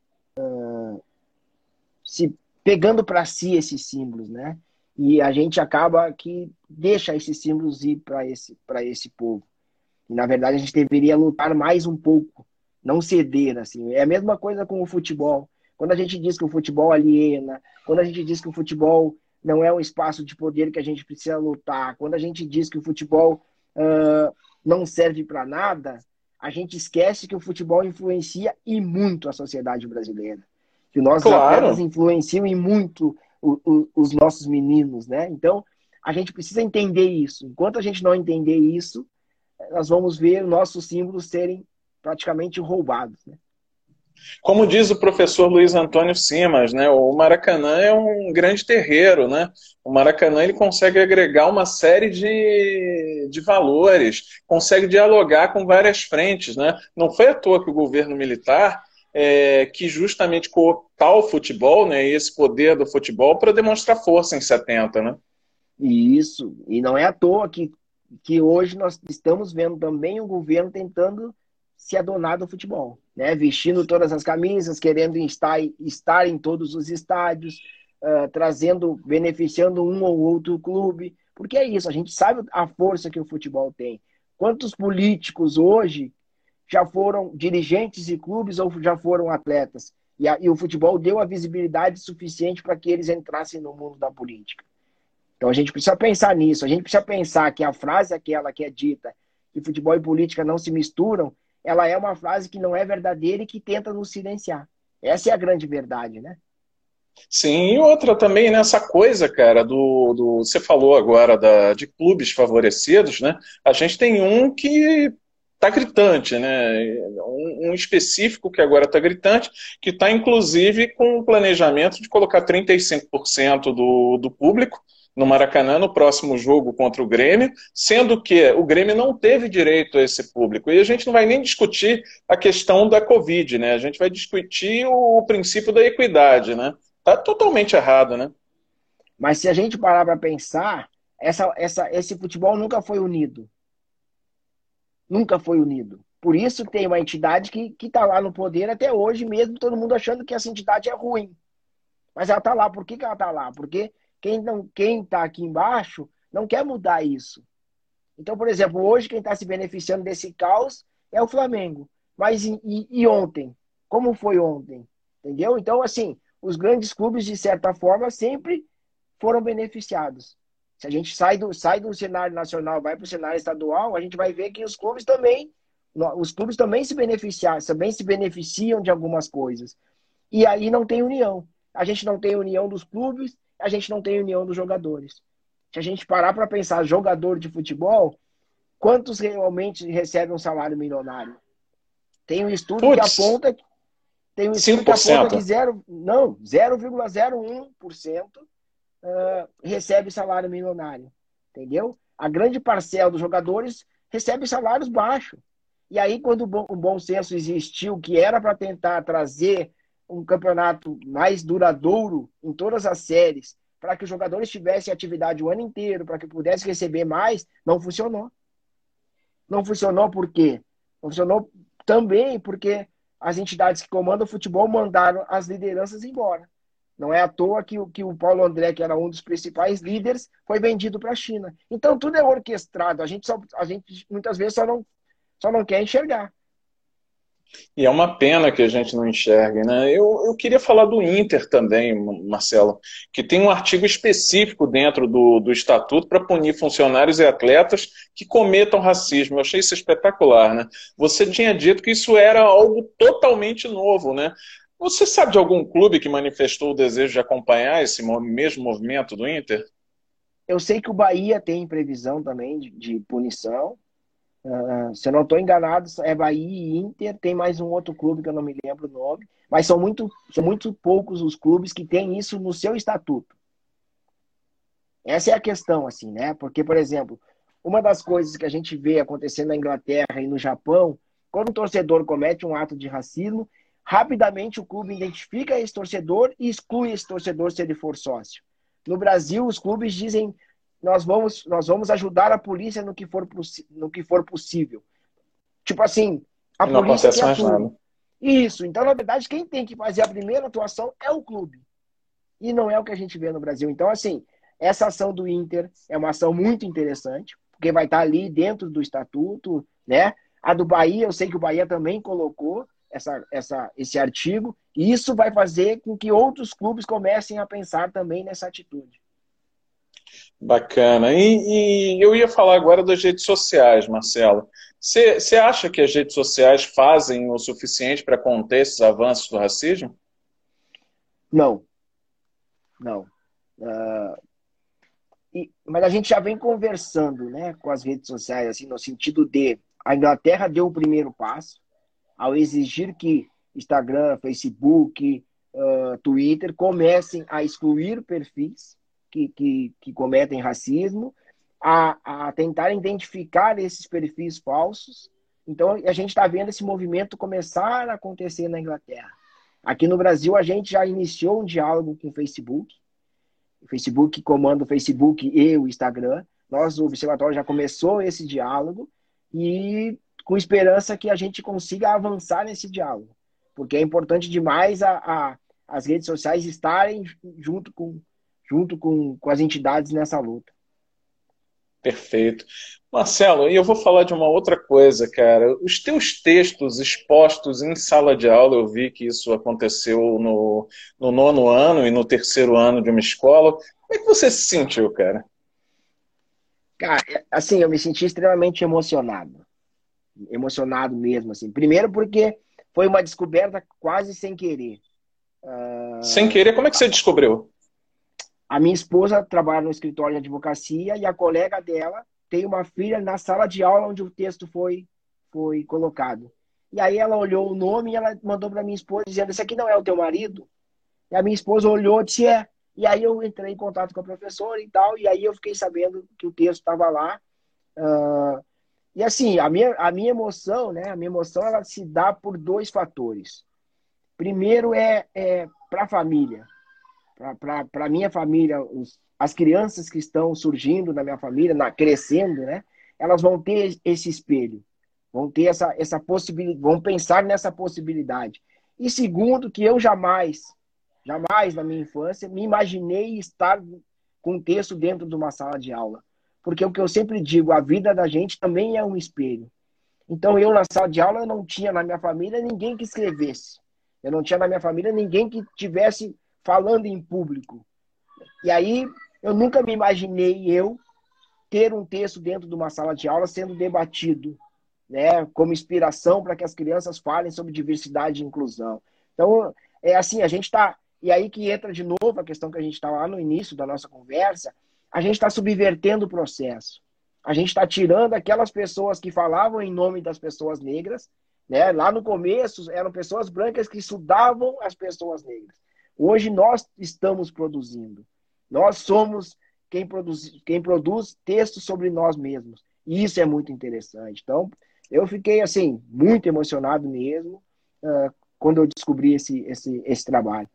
se pegando para si esses símbolos, né? E a gente acaba que deixa esses símbolos ir para esse, para esse povo. E, na verdade, a gente deveria lutar mais um pouco, não ceder, assim. É a mesma coisa com o futebol. Quando a gente diz que o futebol aliena, quando a gente diz que o futebol não é um espaço de poder que a gente precisa lutar, quando a gente diz que o futebol uh, não serve para nada, a gente esquece que o futebol influencia e muito a sociedade brasileira. Que nossos claro. atletas influenciam e muito o, o, os nossos meninos, né? Então, a gente precisa entender isso. Enquanto a gente não entender isso, nós vamos ver nossos símbolos serem praticamente roubados, né? Como diz o professor Luiz Antônio Simas, né, o Maracanã é um grande terreiro. Né? O Maracanã ele consegue agregar uma série de, de valores, consegue dialogar com várias frentes. Né? Não foi à toa que o governo militar é, que justamente cooptar o futebol, né, esse poder do futebol, para demonstrar força em 70. Né? Isso, e não é à toa que, que hoje nós estamos vendo também o governo tentando se adonar do futebol, né? Vestindo todas as camisas, querendo estar, estar em todos os estádios, uh, trazendo, beneficiando um ou outro clube, porque é isso, a gente sabe a força que o futebol tem. Quantos políticos hoje já foram dirigentes de clubes ou já foram atletas? E, a, e o futebol deu a visibilidade suficiente para que eles entrassem no mundo da política. Então a gente precisa pensar nisso, a gente precisa pensar que a frase aquela que é dita, que futebol e política não se misturam, ela é uma frase que não é verdadeira e que tenta nos silenciar. Essa é a grande verdade, né? Sim, e outra também nessa coisa, cara, do, do você falou agora da, de clubes favorecidos, né? A gente tem um que tá gritante, né? Um, um específico que agora está gritante, que está inclusive com o planejamento de colocar 35% do, do público no Maracanã no próximo jogo contra o Grêmio, sendo que o Grêmio não teve direito a esse público. E a gente não vai nem discutir a questão da Covid, né? A gente vai discutir o princípio da equidade, né? Tá totalmente errado, né? Mas se a gente parar para pensar, essa, essa, esse futebol nunca foi unido. Nunca foi unido. Por isso tem uma entidade que está lá no poder até hoje, mesmo todo mundo achando que essa entidade é ruim. Mas ela está lá. Por que, que ela está lá? Porque quem não quem está aqui embaixo não quer mudar isso. Então, por exemplo, hoje quem está se beneficiando desse caos é o Flamengo. Mas e, e, ontem? Como foi ontem? Entendeu? Então, assim, os grandes clubes, de certa forma, sempre foram beneficiados. Se a gente sai do, sai do cenário nacional, vai para o cenário estadual, a gente vai ver que os clubes também, os clubes também se beneficiam, também se beneficiam de algumas coisas. E aí não tem união. A gente não tem união dos clubes, a gente não tem união dos jogadores. Se a gente parar para pensar jogador de futebol, quantos realmente recebem um salário milionário? Tem um estudo Puts, que aponta tem um estudo 5%. que aponta que zero, não, 0,01% uh, recebe salário milionário. Entendeu? A grande parcela dos jogadores recebe salários baixos. E aí, quando o bom, o bom senso existiu, que era para tentar trazer um campeonato mais duradouro em todas as séries, para que os jogadores tivessem atividade o ano inteiro, para que pudessem receber mais, não funcionou. Não funcionou por quê? Não funcionou também porque as entidades que comandam o futebol mandaram as lideranças embora. Não é à toa que, que o Paulo André, que era um dos principais líderes, foi vendido para a China. Então tudo é orquestrado. A gente, só, a gente muitas vezes só não, só não quer enxergar. E é uma pena que a gente não enxergue, né? Eu, eu queria falar do Inter também, Marcelo, que tem um artigo específico dentro do, do estatuto para punir funcionários e atletas que cometam racismo. Eu achei isso espetacular, né? Você tinha dito que isso era algo totalmente novo, né? Você sabe de algum clube que manifestou o desejo de acompanhar esse mesmo movimento do Inter? Eu sei que o Bahia tem previsão também de, de punição. Uh, se eu não estou enganado, é Bahia e Inter. Tem mais um outro clube que eu não me lembro o nome. Mas são muito, são muito poucos os clubes que têm isso no seu estatuto. Essa é a questão, assim, né? Porque, por exemplo, uma das coisas que a gente vê acontecendo na Inglaterra e no Japão, quando um torcedor comete um ato de racismo, rapidamente o clube identifica esse torcedor e exclui esse torcedor se ele for sócio. No Brasil, os clubes dizem nós vamos, nós vamos ajudar a polícia no que for, no que for possível. Tipo assim, a não polícia acontece mais nada. Isso. Então, na verdade, quem tem que fazer a primeira atuação é o clube. E não é o que a gente vê no Brasil. Então, assim, essa ação do Inter é uma ação muito interessante, porque vai estar ali dentro do estatuto, né? A do Bahia, eu sei que o Bahia também colocou essa, essa, esse artigo, e isso vai fazer com que outros clubes comecem a pensar também nessa atitude. Bacana. E, e, eu ia falar agora das redes sociais, Marcelo. Você acha que as redes sociais fazem o suficiente para conter esses avanços do racismo? Não. Não. Uh, e, mas a gente já vem conversando né, com as redes sociais, assim, no sentido de a Inglaterra deu o primeiro passo ao exigir que Instagram, Facebook, uh, Twitter comecem a excluir perfis que, que, que cometem racismo, a, a tentar identificar esses perfis falsos. Então, a gente está vendo esse movimento começar a acontecer na Inglaterra. Aqui no Brasil, a gente já iniciou um diálogo com o Facebook. O Facebook comanda o Facebook e o Instagram. Nós, o Observatório, já começou esse diálogo e com esperança que a gente consiga avançar nesse diálogo. Porque é importante demais a, a as redes sociais estarem junto com, junto com, com as entidades nessa luta. Perfeito. Marcelo, e eu vou falar de uma outra coisa, cara. Os teus textos expostos em sala de aula, eu vi que isso aconteceu no, no nono ano e no terceiro ano de uma escola. Como é que você se sentiu, cara? Cara, é, assim, eu me senti extremamente emocionado. Emocionado mesmo, assim. Primeiro porque foi uma descoberta quase sem querer. Uh, Sem querer, como é que você descobriu? A minha esposa trabalha no escritório de advocacia e a colega dela tem uma filha na sala de aula onde o texto foi, foi colocado. E aí ela olhou o nome e ela mandou para minha esposa dizendo: Esse aqui não é o teu marido? E a minha esposa olhou e disse: É. E aí eu entrei em contato com a professora e tal, e aí eu fiquei sabendo que o texto estava lá. Uh, e assim, a minha, a minha emoção, né? A minha emoção ela se dá por dois fatores. Primeiro é, é para a família, para a minha família, os, as crianças que estão surgindo na minha família, na, crescendo, né? Elas vão ter esse espelho, vão ter essa, essa possibilidade, vão pensar nessa possibilidade. E segundo, que eu jamais Jamais na minha infância me imaginei estar com texto dentro de uma sala de aula. Porque o que eu sempre digo, a vida da gente também é um espelho. Então eu na sala de aula eu não tinha na minha família ninguém que escrevesse. Eu não tinha na minha família ninguém que tivesse falando em público. E aí eu nunca me imaginei eu ter um texto dentro de uma sala de aula sendo debatido, né, como inspiração para que as crianças falem sobre diversidade e inclusão. Então, é assim, a gente está e aí que entra de novo a questão que a gente estava lá no início da nossa conversa, a gente está subvertendo o processo. A gente está tirando aquelas pessoas que falavam em nome das pessoas negras, né? Lá no começo eram pessoas brancas que estudavam as pessoas negras. Hoje nós estamos produzindo. Nós somos quem produz, quem produz textos sobre nós mesmos. E isso é muito interessante. Então, eu fiquei assim muito emocionado mesmo uh, quando eu descobri esse, esse, esse trabalho.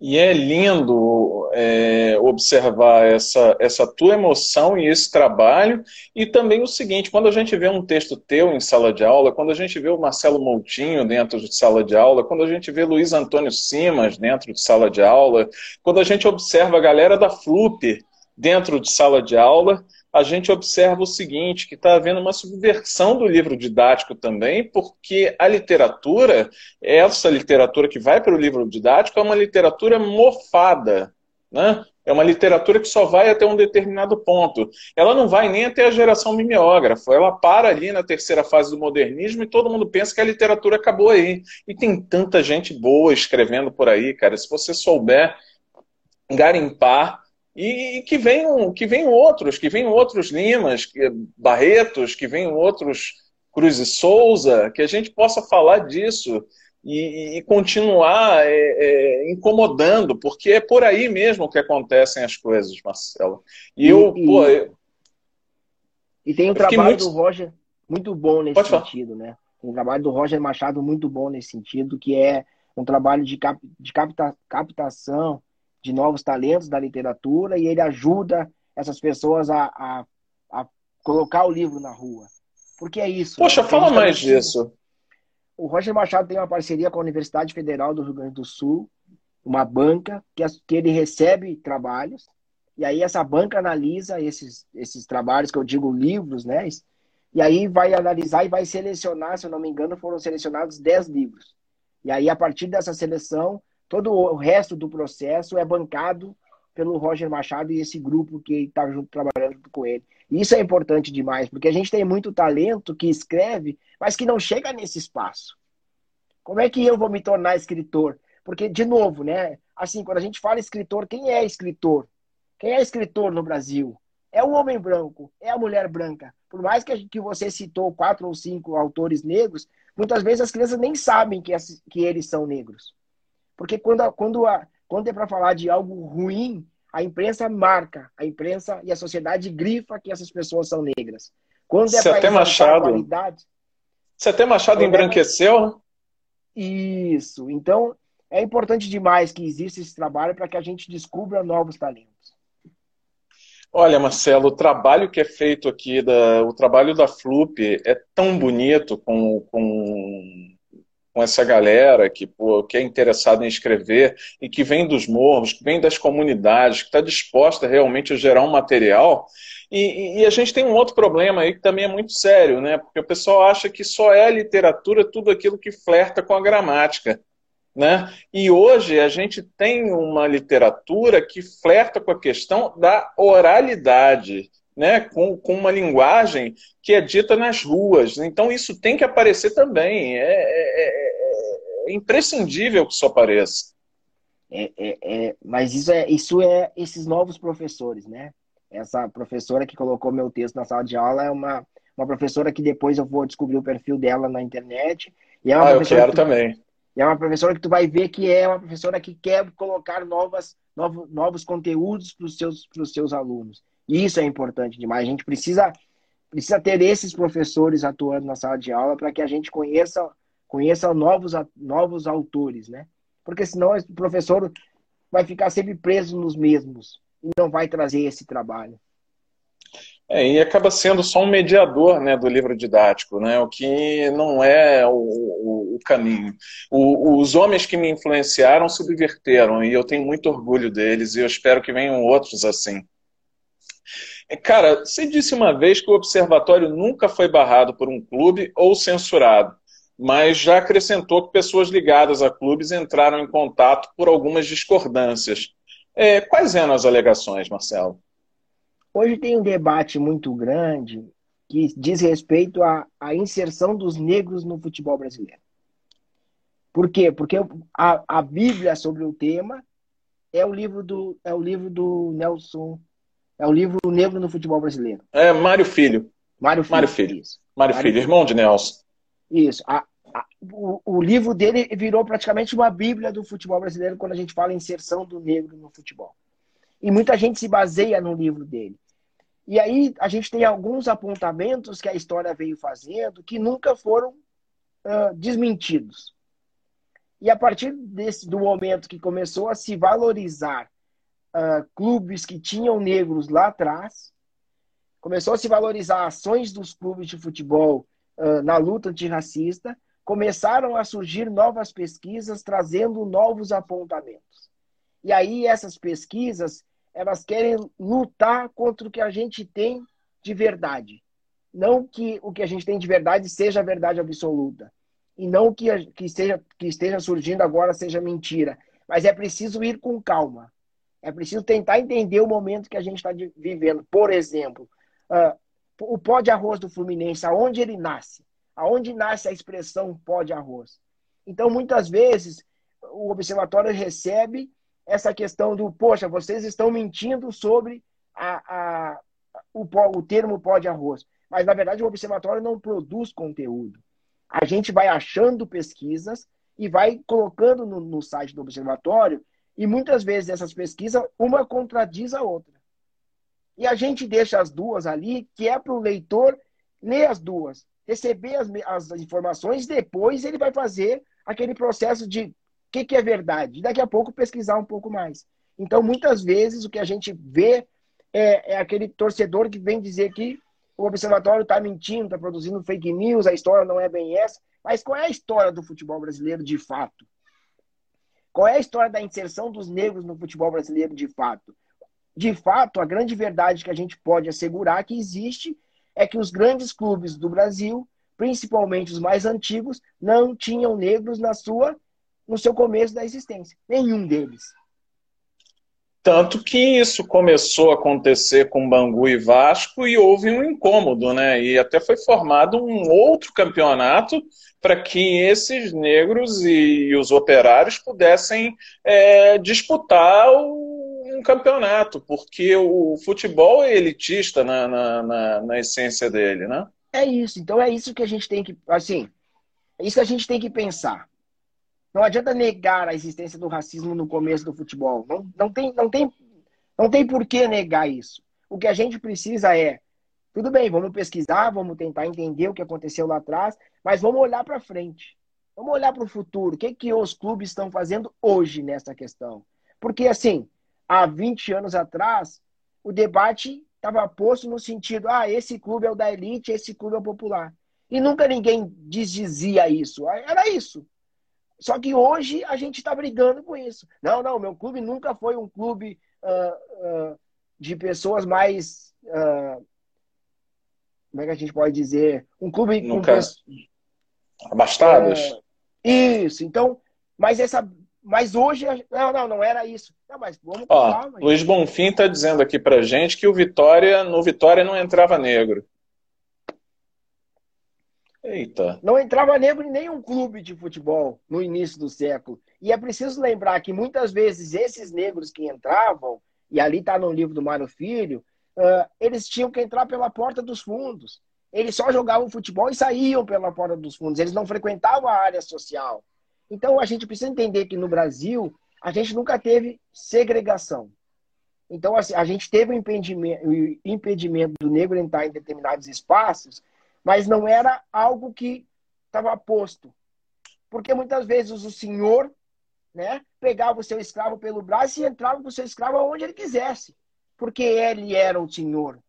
E é lindo é, observar essa, essa tua emoção e esse trabalho. E também o seguinte: quando a gente vê um texto teu em sala de aula, quando a gente vê o Marcelo Moutinho dentro de sala de aula, quando a gente vê Luiz Antônio Simas dentro de sala de aula, quando a gente observa a galera da FLUP dentro de sala de aula, a gente observa o seguinte, que está havendo uma subversão do livro didático também, porque a literatura, essa literatura que vai para o livro didático, é uma literatura mofada, né? É uma literatura que só vai até um determinado ponto. Ela não vai nem até a geração mimeógrafa. Ela para ali na terceira fase do modernismo e todo mundo pensa que a literatura acabou aí. E tem tanta gente boa escrevendo por aí, cara. Se você souber garimpar, e que venham, que venham outros, que venham outros Limas, que, Barretos, que venham outros Cruz e Souza, que a gente possa falar disso e, e continuar é, é, incomodando, porque é por aí mesmo que acontecem as coisas, Marcelo. E, e eu, e, pô, eu, e tem um trabalho muito... do Roger muito bom nesse Pode sentido, falar. né? Tem um trabalho do Roger Machado muito bom nesse sentido, que é um trabalho de, cap, de capta, captação de novos talentos da literatura e ele ajuda essas pessoas a, a, a colocar o livro na rua. Porque é isso. Poxa, né? fala mais disso. O Roger Machado tem uma parceria com a Universidade Federal do Rio Grande do Sul, uma banca que, que ele recebe trabalhos, e aí essa banca analisa esses, esses trabalhos, que eu digo livros, né? E aí vai analisar e vai selecionar, se eu não me engano, foram selecionados 10 livros. E aí, a partir dessa seleção, todo o resto do processo é bancado pelo Roger Machado e esse grupo que está junto trabalhando com ele. Isso é importante demais, porque a gente tem muito talento que escreve, mas que não chega nesse espaço. Como é que eu vou me tornar escritor? Porque, de novo, né? Assim, quando a gente fala escritor, quem é escritor? Quem é escritor no Brasil? É o homem branco, é a mulher branca. Por mais que, que você citou quatro ou cinco autores negros, muitas vezes as crianças nem sabem que, que eles são negros. Porque quando, quando, a, quando é para falar de algo ruim, a imprensa marca, a imprensa e a sociedade grifa que essas pessoas são negras. Quando é para Machado. Qualidade, Você até Machado embranqueceu, né? Isso. Então, é importante demais que exista esse trabalho para que a gente descubra novos talentos. Olha, Marcelo, o trabalho que é feito aqui, da, o trabalho da FLUP é tão bonito com, com com essa galera que, pô, que é interessada em escrever e que vem dos morros, que vem das comunidades, que está disposta realmente a gerar um material. E, e, a gente tem um outro problema aí que também é muito sério, né? Porque o pessoal acha que só é literatura tudo aquilo que flerta com a gramática. Né? E hoje a gente tem uma literatura que flerta com a questão da oralidade, né? com, com uma linguagem que é dita nas ruas. Então isso tem que aparecer também. É, é, é, é imprescindível que isso apareça. É, é, é, mas isso é, isso é esses novos professores, né? Essa professora que colocou meu texto na sala de aula é uma, uma professora que depois eu vou descobrir o perfil dela na internet. E é uma ah, eu quero que, também. É uma professora que tu vai ver que é uma professora que quer colocar novas, novos, novos conteúdos para os seus, seus alunos. Isso é importante demais. A gente precisa, precisa ter esses professores atuando na sala de aula para que a gente conheça, conheça novos, novos autores, né? Porque senão o professor vai ficar sempre preso nos mesmos e não vai trazer esse trabalho. É, e acaba sendo só um mediador né, do livro didático, né, o que não é o, o, o caminho. O, os homens que me influenciaram subverteram, e eu tenho muito orgulho deles, e eu espero que venham outros assim. É, cara, você disse uma vez que o observatório nunca foi barrado por um clube ou censurado, mas já acrescentou que pessoas ligadas a clubes entraram em contato por algumas discordâncias. É, quais eram as alegações, Marcelo? Hoje tem um debate muito grande que diz respeito à, à inserção dos negros no futebol brasileiro. Por quê? Porque a, a Bíblia sobre o tema é o livro do é o livro do Nelson é o livro Negro no Futebol Brasileiro. É Mário Filho. Mário Filho. Mário Filho, isso. Mário, Mário Filho, irmão de Nelson. Isso. A, a, o, o, livro dele virou praticamente uma Bíblia do futebol brasileiro quando a gente fala inserção do negro no futebol. E muita gente se baseia no livro dele. E aí a gente tem alguns apontamentos que a história veio fazendo que nunca foram uh, desmentidos. E a partir desse, do momento que começou a se valorizar uh, clubes que tinham negros lá atrás, começou a se valorizar ações dos clubes de futebol uh, na luta antirracista, começaram a surgir novas pesquisas trazendo novos apontamentos. E aí essas pesquisas elas querem lutar contra o que a gente tem de verdade. Não que o que a gente tem de verdade seja a verdade absoluta. E não que, que, seja, que esteja surgindo agora seja mentira. Mas é preciso ir com calma. É preciso tentar entender o momento que a gente está vivendo. Por exemplo, uh, o pó de arroz do Fluminense, aonde ele nasce? Aonde nasce a expressão pó de arroz? Então, muitas vezes, o observatório recebe essa questão do, poxa, vocês estão mentindo sobre a, a, o, o termo pó de arroz. Mas, na verdade, o observatório não produz conteúdo. A gente vai achando pesquisas e vai colocando no, no site do observatório, e muitas vezes essas pesquisas, uma contradiz a outra. E a gente deixa as duas ali, que é para o leitor ler as duas, receber as, as informações, depois ele vai fazer aquele processo de o que, que é verdade? Daqui a pouco pesquisar um pouco mais. Então, muitas vezes, o que a gente vê é, é aquele torcedor que vem dizer que o observatório está mentindo, está produzindo fake news, a história não é bem essa. Mas qual é a história do futebol brasileiro de fato? Qual é a história da inserção dos negros no futebol brasileiro de fato? De fato, a grande verdade que a gente pode assegurar que existe é que os grandes clubes do Brasil, principalmente os mais antigos, não tinham negros na sua no seu começo da existência. Nenhum deles. Tanto que isso começou a acontecer com Bangu e Vasco e houve um incômodo, né? E até foi formado um outro campeonato para que esses negros e, os operários pudessem é, disputar um campeonato, porque o futebol é elitista na, na, na, na essência dele, né? É isso. Então é isso que a gente tem que, assim, é isso que a gente tem que pensar. Não adianta negar a existência do racismo no começo do futebol. Não, não, tem, não, tem, não tem por que negar isso. O que a gente precisa é, tudo bem, vamos pesquisar, vamos tentar entender o que aconteceu lá atrás, mas vamos olhar para frente. Vamos olhar para o futuro. O que, que os clubes estão fazendo hoje nessa questão? Porque, assim, há 20 anos atrás, o debate estava posto no sentido: ah, esse clube é o da elite, esse clube é o popular. E nunca ninguém desdizia isso. Era isso. Só que hoje a gente está brigando com isso. Não, não, meu clube nunca foi um clube uh, uh, de pessoas mais. Uh, como é que a gente pode dizer? Um clube nunca... pessoas. Abastadas? isso, então. Mas essa. Mas hoje. Não, não, não era isso. Não, mas vamos Ó, calma, Luiz Bonfim está dizendo aqui pra gente que o Vitória, no Vitória não entrava negro. Eita. Não entrava negro em nenhum clube de futebol no início do século. E é preciso lembrar que muitas vezes esses negros que entravam, e ali está no livro do Mário Filho, uh, eles tinham que entrar pela porta dos fundos. Eles só jogavam futebol e saíam pela porta dos fundos. Eles não frequentavam a área social. Então a gente precisa entender que no Brasil a gente nunca teve segregação. Então assim, a gente teve o impedimento, o impedimento do negro entrar em determinados espaços, mas não era algo que estava posto. Porque muitas vezes o senhor né, pegava o seu escravo pelo braço e entrava com o seu escravo aonde ele quisesse, porque ele era o senhor.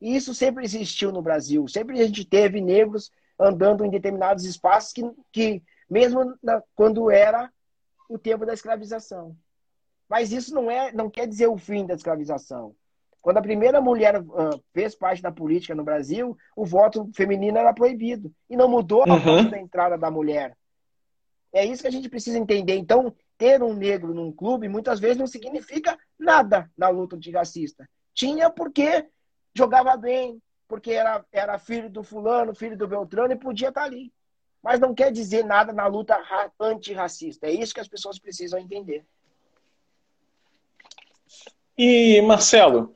E isso sempre existiu no Brasil. Sempre a gente teve negros andando em determinados espaços que, que mesmo na, quando era o tempo da escravização. Mas isso não é, não quer dizer o fim da escravização. Quando a primeira mulher uh, fez parte da política no Brasil, o voto feminino era proibido e não mudou a uhum. da entrada da mulher. É isso que a gente precisa entender. Então, ter um negro num clube muitas vezes não significa nada na luta antirracista. Tinha porque jogava bem, porque era, era filho do fulano, filho do Beltrano e podia estar ali. Mas não quer dizer nada na luta antirracista. É isso que as pessoas precisam entender. E, Marcelo,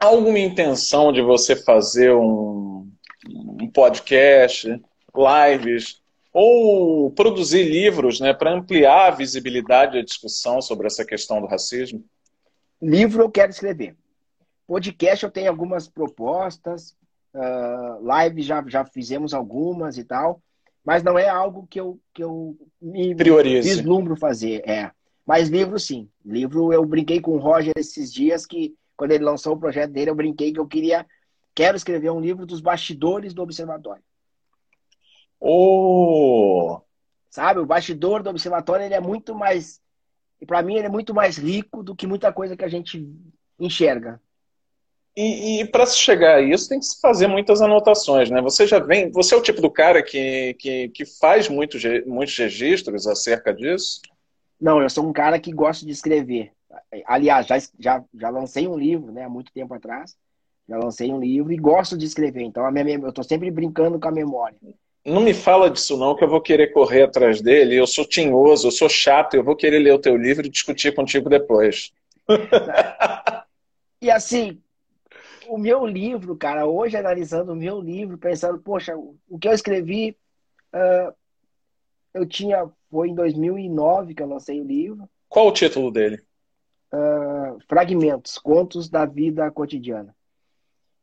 alguma intenção de você fazer um, um podcast, lives, ou produzir livros né, para ampliar a visibilidade e a discussão sobre essa questão do racismo? Livro eu quero escrever. Podcast eu tenho algumas propostas, uh, live já, já fizemos algumas e tal, mas não é algo que eu, que eu me Priorize. vislumbro fazer. É. Mas livro sim. Livro eu brinquei com o Roger esses dias que, quando ele lançou o projeto dele, eu brinquei que eu queria, quero escrever um livro dos bastidores do observatório. Oh! Sabe, o bastidor do observatório ele é muito mais, e para mim ele é muito mais rico do que muita coisa que a gente enxerga. E, e para se chegar a isso, tem que se fazer muitas anotações, né? Você já vem. Você é o tipo do cara que, que, que faz muitos, muitos registros acerca disso? Não, eu sou um cara que gosta de escrever. Aliás, já, já, já lancei um livro, né, há muito tempo atrás. Já lancei um livro e gosto de escrever. Então, a minha, eu estou sempre brincando com a memória. Não me fala disso não, que eu vou querer correr atrás dele. Eu sou tinhoso, eu sou chato, eu vou querer ler o teu livro e discutir contigo depois. e assim, o meu livro, cara, hoje analisando o meu livro, pensando, poxa, o que eu escrevi, uh, eu tinha, foi em 2009 que eu lancei o livro. Qual o título dele? Uh, Fragmentos, Contos da Vida Cotidiana.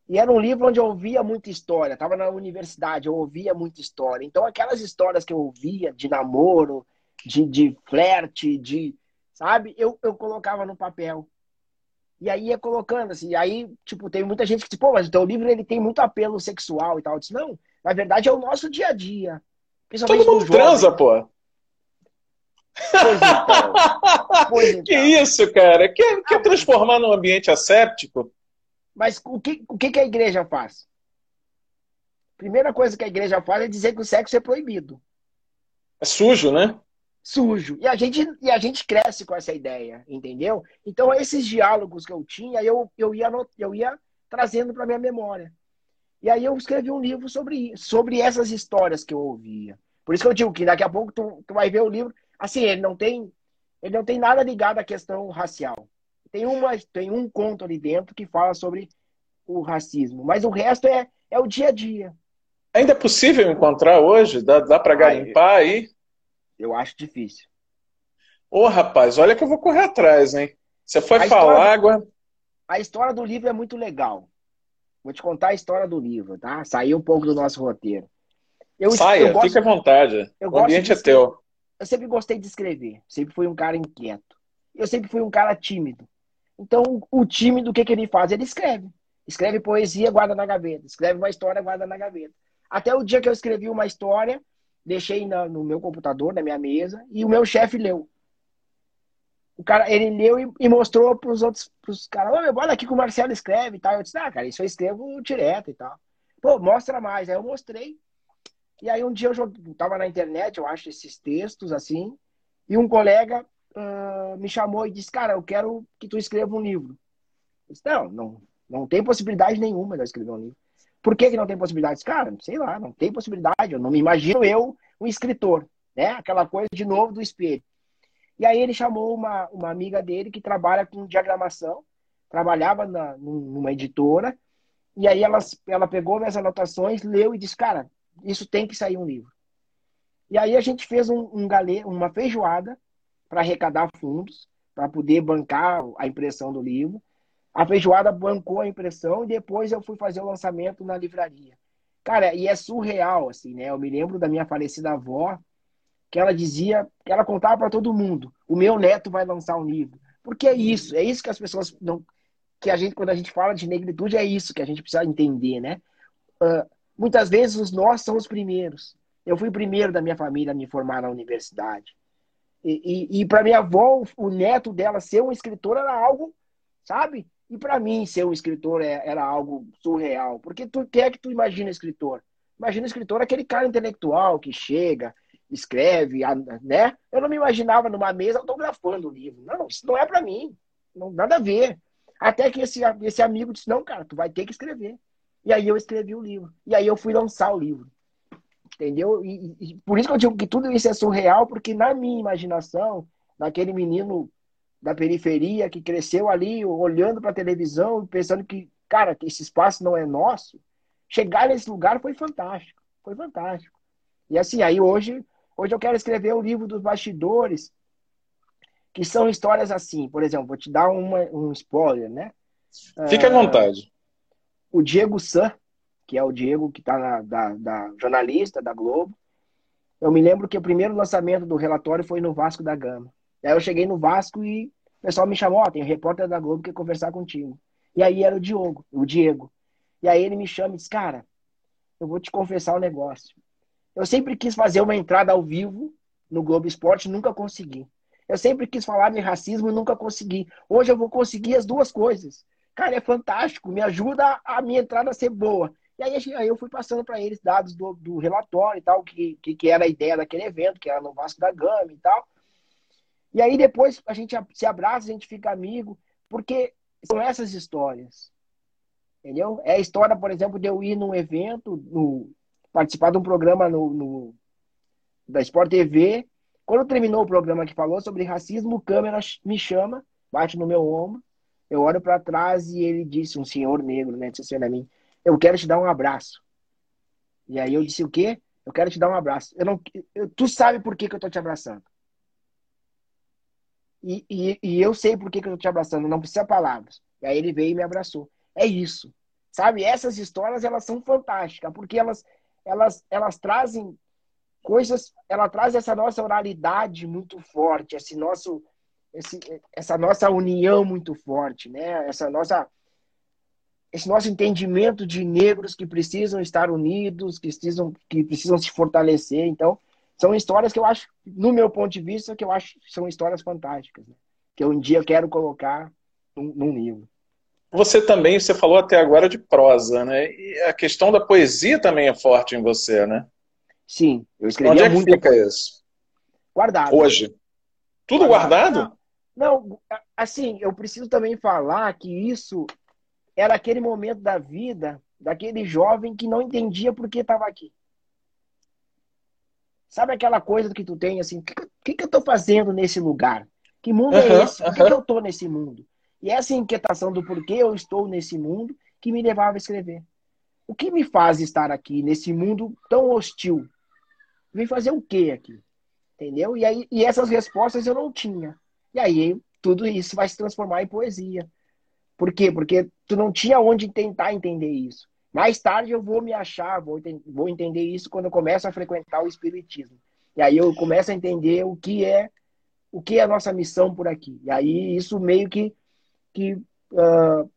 E era um livro onde eu ouvia muita história. Estava na universidade, eu ouvia muita história. Então, aquelas histórias que eu ouvia de namoro, de, de flerte, de. Sabe? Eu, eu colocava no papel. E aí ia colocando, assim, aí, tipo, tem muita gente que diz, pô, mas o teu livro ele tem muito apelo sexual e tal. Eu disse, não, na verdade é o nosso dia a dia. Todo mundo transa, pô. Pois então. Pois então. Que isso, cara? Quer, quer transformar num ambiente asséptico? Mas o que, o que, que a igreja faz? Primeira coisa que a igreja faz é dizer que o sexo é proibido. É sujo, né? sujo. E a gente, e a gente cresce com essa ideia, entendeu? Então, esses diálogos que eu tinha, eu, eu, ia, eu ia trazendo para minha memória. E aí eu escrevi um livro sobre, sobre essas histórias que eu ouvia. Por isso que eu digo que daqui a pouco tu, tu vai ver o livro. Assim, ele não tem ele não tem nada ligado à questão racial. Tem, uma, tem um conto ali dentro que fala sobre o racismo. Mas o resto é, é o dia a dia. Ainda é possível encontrar hoje? Dá, dá para garimpar aí? Eu acho difícil. Ô, rapaz, olha que eu vou correr atrás, hein? Você foi a falar água. A história do livro é muito legal. Vou te contar a história do livro, tá? Sair um pouco do nosso roteiro. Eu, Saia, eu gosto, fique à vontade. o ambiente é teu. Eu sempre gostei de escrever. Sempre fui um cara inquieto. Eu sempre fui um cara tímido. Então, o tímido, o que, que ele faz? Ele escreve. Escreve poesia, guarda na gaveta. Escreve uma história, guarda na gaveta. Até o dia que eu escrevi uma história deixei na, no meu computador, na minha mesa, e o meu chefe leu. O cara, ele leu e, e mostrou para os outros pros caras, olha aqui que o Marcelo escreve e tal. Eu disse, ah, cara, isso eu escrevo direto e tal. Pô, mostra mais. Aí eu mostrei. E aí um dia eu joguei, tava na internet, eu acho, esses textos assim, e um colega uh, me chamou e disse, cara, eu quero que tu escreva um livro. Eu disse, não, não, não tem possibilidade nenhuma de eu escrever um livro. Por que, que não tem possibilidades? Cara, sei lá, não tem possibilidade. Eu não me imagino eu um escritor, né? Aquela coisa de novo do espelho. E aí ele chamou uma, uma amiga dele que trabalha com diagramação, trabalhava na, numa editora, e aí ela, ela pegou minhas anotações, leu e disse, cara, isso tem que sair um livro. E aí a gente fez um, um galê, uma feijoada para arrecadar fundos, para poder bancar a impressão do livro. A feijoada bancou a impressão e depois eu fui fazer o lançamento na livraria. Cara, e é surreal, assim, né? Eu me lembro da minha falecida avó, que ela dizia, que ela contava para todo mundo: o meu neto vai lançar um livro. Porque é isso, é isso que as pessoas não. Que a gente, quando a gente fala de negritude, é isso que a gente precisa entender, né? Uh, muitas vezes nós são os primeiros. Eu fui o primeiro da minha família a me formar na universidade. E, e, e para minha avó, o neto dela ser um escritor era algo, sabe? E para mim, ser um escritor é, era algo surreal. Porque tu quer é que tu imagina escritor? Imagina escritor aquele cara intelectual que chega, escreve, né? Eu não me imaginava numa mesa autografando o livro. Não, isso não é para mim. Não, nada a ver. Até que esse, esse amigo disse: Não, cara, tu vai ter que escrever. E aí eu escrevi o livro. E aí eu fui lançar o livro. Entendeu? E, e, por isso que eu digo que tudo isso é surreal, porque na minha imaginação, naquele menino da periferia que cresceu ali olhando para a televisão, pensando que, cara, que esse espaço não é nosso, chegar nesse lugar foi fantástico. Foi fantástico. E assim, aí hoje Hoje eu quero escrever o livro dos bastidores, que são histórias assim. Por exemplo, vou te dar uma, um spoiler, né? Fique à vontade. O Diego San, que é o Diego que está da, da jornalista da Globo, eu me lembro que o primeiro lançamento do relatório foi no Vasco da Gama. Aí eu cheguei no Vasco e o pessoal me chamou, ó, tem um repórter da Globo que quer conversar contigo. E aí era o Diogo, o Diego. E aí ele me chama e diz, cara, eu vou te confessar um negócio. Eu sempre quis fazer uma entrada ao vivo no Globo Esporte, nunca consegui. Eu sempre quis falar de racismo nunca consegui. Hoje eu vou conseguir as duas coisas. Cara, é fantástico, me ajuda a minha entrada a ser boa. E aí, aí eu fui passando para eles dados do, do relatório e tal, que, que, que, era a ideia daquele evento, que era no Vasco da Gama e tal. E aí depois a gente se abraça, a gente fica amigo, porque são essas histórias. Entendeu? É a história, por exemplo, de eu ir num evento, no, participar de um programa no, no, da Sport TV. Quando terminou o programa que falou sobre racismo, o câmera me chama, bate no meu ombro, eu olho para trás e ele disse, um senhor negro, né, disse assim mim, eu quero te dar um abraço. E aí eu disse, o quê? Eu quero te dar um abraço. Eu não, eu, tu sabe por que, que eu tô te abraçando. E, e, e eu sei por que, que eu tô te abraçando, não precisa palavras. E aí ele veio e me abraçou. É isso. Sabe, essas histórias, elas são fantásticas, porque elas, elas, elas trazem coisas, ela traz essa nossa oralidade muito forte, esse nosso, esse, essa nossa união muito forte, né? Essa nossa, esse nosso entendimento de negros que precisam estar unidos, que precisam, que precisam se fortalecer. Então, são histórias que eu acho, no meu ponto de vista, que eu acho que são histórias fantásticas, né? que eu um dia quero colocar num, num livro. Você também, você falou até agora de prosa, né? E a questão da poesia também é forte em você, né? Sim, eu escrevi Onde é muito. que fica isso? Guardado. Hoje. Tudo guardado? guardado? Não, assim, eu preciso também falar que isso era aquele momento da vida daquele jovem que não entendia por que estava aqui. Sabe aquela coisa que tu tem assim, o que, que, que, eu estou fazendo nesse lugar? Que mundo uh -huh, é esse? Por que, uh -huh. que eu estou nesse mundo? E essa inquietação do porquê eu estou nesse mundo que me levava a escrever. O que me faz estar aqui nesse mundo tão hostil? Vim fazer o quê aqui? Entendeu? E, aí, e essas respostas eu não tinha. E aí tudo isso vai se transformar em poesia. Por quê? Porque tu não tinha onde tentar entender isso. Mais tarde eu vou me achar, vou, vou entender isso quando eu começo a frequentar o espiritismo. E aí eu começo a entender o que é o que é a nossa missão por aqui. E aí isso meio que que uh,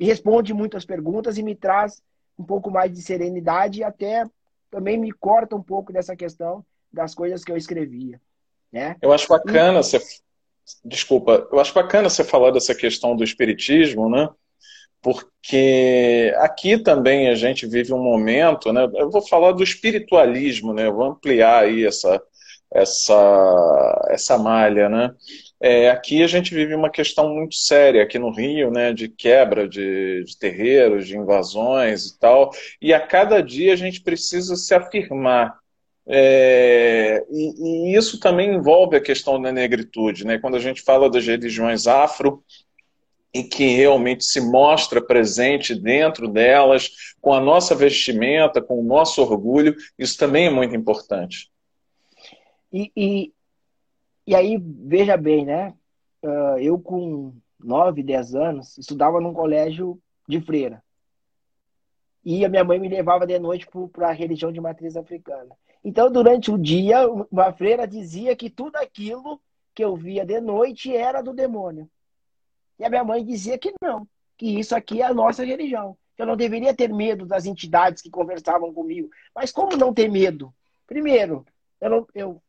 responde muitas perguntas e me traz um pouco mais de serenidade e até também me corta um pouco dessa questão das coisas que eu escrevia. Né? Eu acho bacana e... você. Desculpa, eu acho bacana você falar dessa questão do espiritismo, né? Porque aqui também a gente vive um momento, né? Eu vou falar do espiritualismo, né? Eu vou ampliar aí essa, essa, essa malha, né? É, aqui a gente vive uma questão muito séria aqui no Rio, né, de quebra de, de terreiros, de invasões e tal, e a cada dia a gente precisa se afirmar. É, e, e, isso também envolve a questão da negritude, né? Quando a gente fala das religiões afro, e que realmente se mostra presente dentro delas, com a nossa vestimenta, com o nosso orgulho, isso também é muito importante. E, e, e aí, veja bem, né? Uh, eu com 9, 10 anos, estudava num colégio de freira. E a minha mãe me levava de noite para a religião de matriz africana. Então, durante o dia, uma freira dizia que tudo aquilo que eu via de noite era do demônio. E a minha mãe dizia que não, que isso aqui é a nossa religião. Eu não deveria ter medo das entidades que conversavam comigo. Mas como não ter medo? Primeiro, eu, não, eu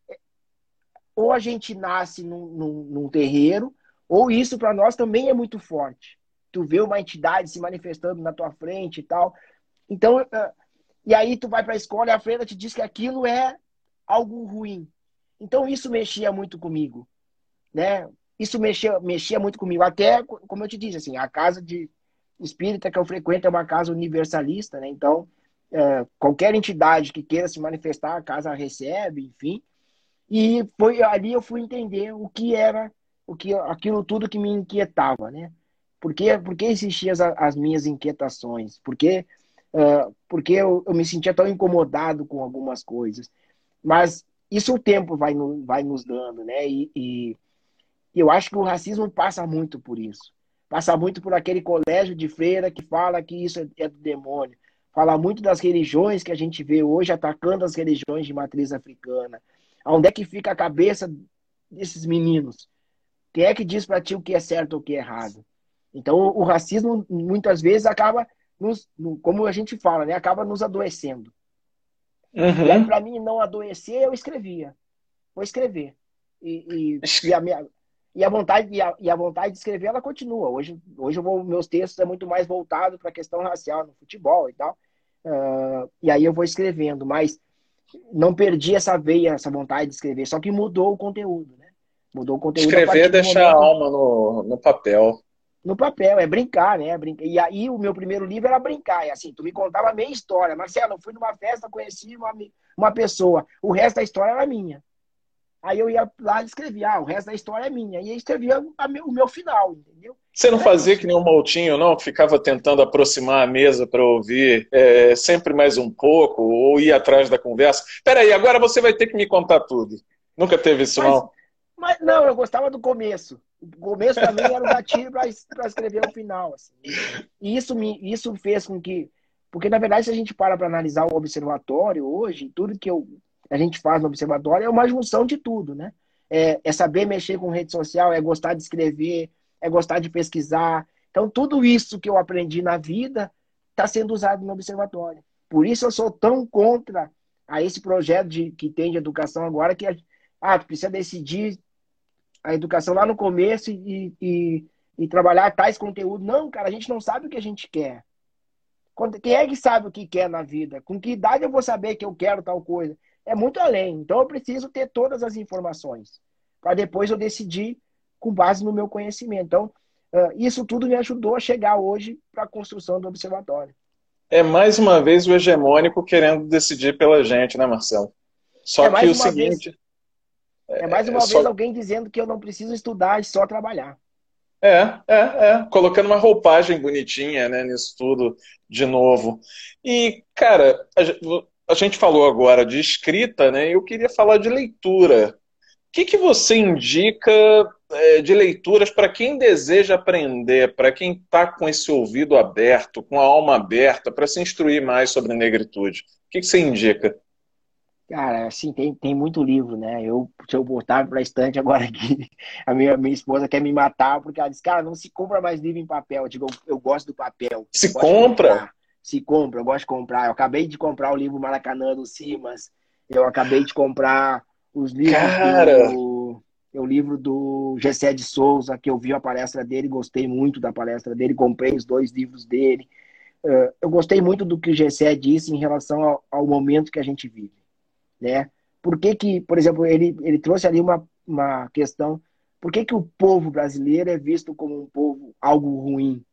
ou a gente nasce num, num, num terreiro, ou isso para nós também é muito forte. Tu vê uma entidade se manifestando na tua frente e tal. Então, uh, e aí tu vai para a escola e a freira te diz que aquilo é algo ruim. Então isso mexia muito comigo, né? isso mexia, mexia muito comigo. Até, como eu te disse, assim, a casa de espírita que eu frequento é uma casa universalista, né? Então, é, qualquer entidade que queira se manifestar, a casa recebe, enfim. E foi ali eu fui entender o que era, o que aquilo tudo que me inquietava, né? Por que, por que existiam as, as minhas inquietações? Por que, uh, porque eu, eu me sentia tão incomodado com algumas coisas? Mas isso o tempo vai, no, vai nos dando, né? E, e eu acho que o racismo passa muito por isso. Passa muito por aquele colégio de freira que fala que isso é do demônio. Fala muito das religiões que a gente vê hoje atacando as religiões de matriz africana. Onde é que fica a cabeça desses meninos? Quem é que diz para ti o que é certo ou o que é errado? Então, o racismo muitas vezes acaba, nos, como a gente fala, né? acaba nos adoecendo. Uhum. E aí, para mim não adoecer, eu escrevia. Vou escrever. E, e, e a minha, e a vontade e a, e a, vontade de escrever ela continua. Hoje, hoje eu vou, meus textos é muito mais voltado para a questão racial no futebol e tal. Uh, e aí eu vou escrevendo, mas não perdi essa veia, essa vontade de escrever, só que mudou o conteúdo, né? Mudou o conteúdo. Escrever deixar a alma no, no papel. No papel, é brincar, né? Brincar. E aí o meu primeiro livro era brincar. E assim, tu me contava a minha história. Marcelo, eu fui numa festa, conheci uma, uma pessoa. O resto da história era minha. Aí eu ia lá e escrevia, ah, o resto da história é minha. E aí escrevia o meu final, entendeu? Você não fazia que nem um Maltinho, não? Ficava tentando aproximar a mesa para ouvir é, sempre mais um pouco, ou ir atrás da conversa. Peraí, agora você vai ter que me contar tudo. Nunca teve isso, mas, não? Mas não, eu gostava do começo. O começo mim era o gatilho para escrever o final. Assim. E isso, me, isso fez com que. Porque, na verdade, se a gente para para analisar o observatório hoje, tudo que eu a gente faz no observatório é uma junção de tudo, né? É, é, saber mexer com rede social, é gostar de escrever, é gostar de pesquisar. Então, tudo isso que eu aprendi na vida está sendo usado no observatório. Por isso eu sou tão contra a esse projeto de, que tem de educação agora, que ah, tu precisa decidir a educação lá no começo e, e, e trabalhar tais conteúdos. Não, cara, a gente não sabe o que a gente quer. Quem é que sabe o que quer na vida? Com que idade eu vou saber que eu quero tal coisa? é muito além. Então eu preciso ter todas as informações para depois eu decidir com base no meu conhecimento. Então, uh, isso tudo me ajudou a chegar hoje para a construção do observatório. É mais uma vez o hegemônico querendo decidir pela gente, né, Marcelo? Só é que o seguinte. Vez, é mais uma é vez só... alguém dizendo que eu não preciso estudar e só trabalhar. É, é, é. Colocando uma roupagem bonitinha, né, nisso tudo de novo. E, cara, a gente falou agora de escrita, né? Eu queria falar de leitura. O que, que você indica é, de leituras para quem deseja aprender, para quem está com esse ouvido aberto, com a alma aberta, para se instruir mais sobre negritude? O que, que você indica? Cara, assim, tem, tem muito livro, né? Eu, se eu botar para a estante agora aqui, a minha, minha esposa quer me matar, porque ela diz, cara, não se compra mais livro em papel. Eu digo, eu, eu gosto do papel. Se compra? se compra, eu gosto de comprar. Eu acabei de comprar o livro Maracanã do Simas. Eu acabei de comprar os livros Cara. do o livro do Gessé de Souza, que eu vi a palestra dele, gostei muito da palestra dele, comprei os dois livros dele. Eu gostei muito do que o Gessé disse em relação ao, ao, momento que a gente vive, né? Por que que, por exemplo, ele, ele trouxe ali uma, uma questão, Por que, que o povo brasileiro é visto como um povo algo ruim?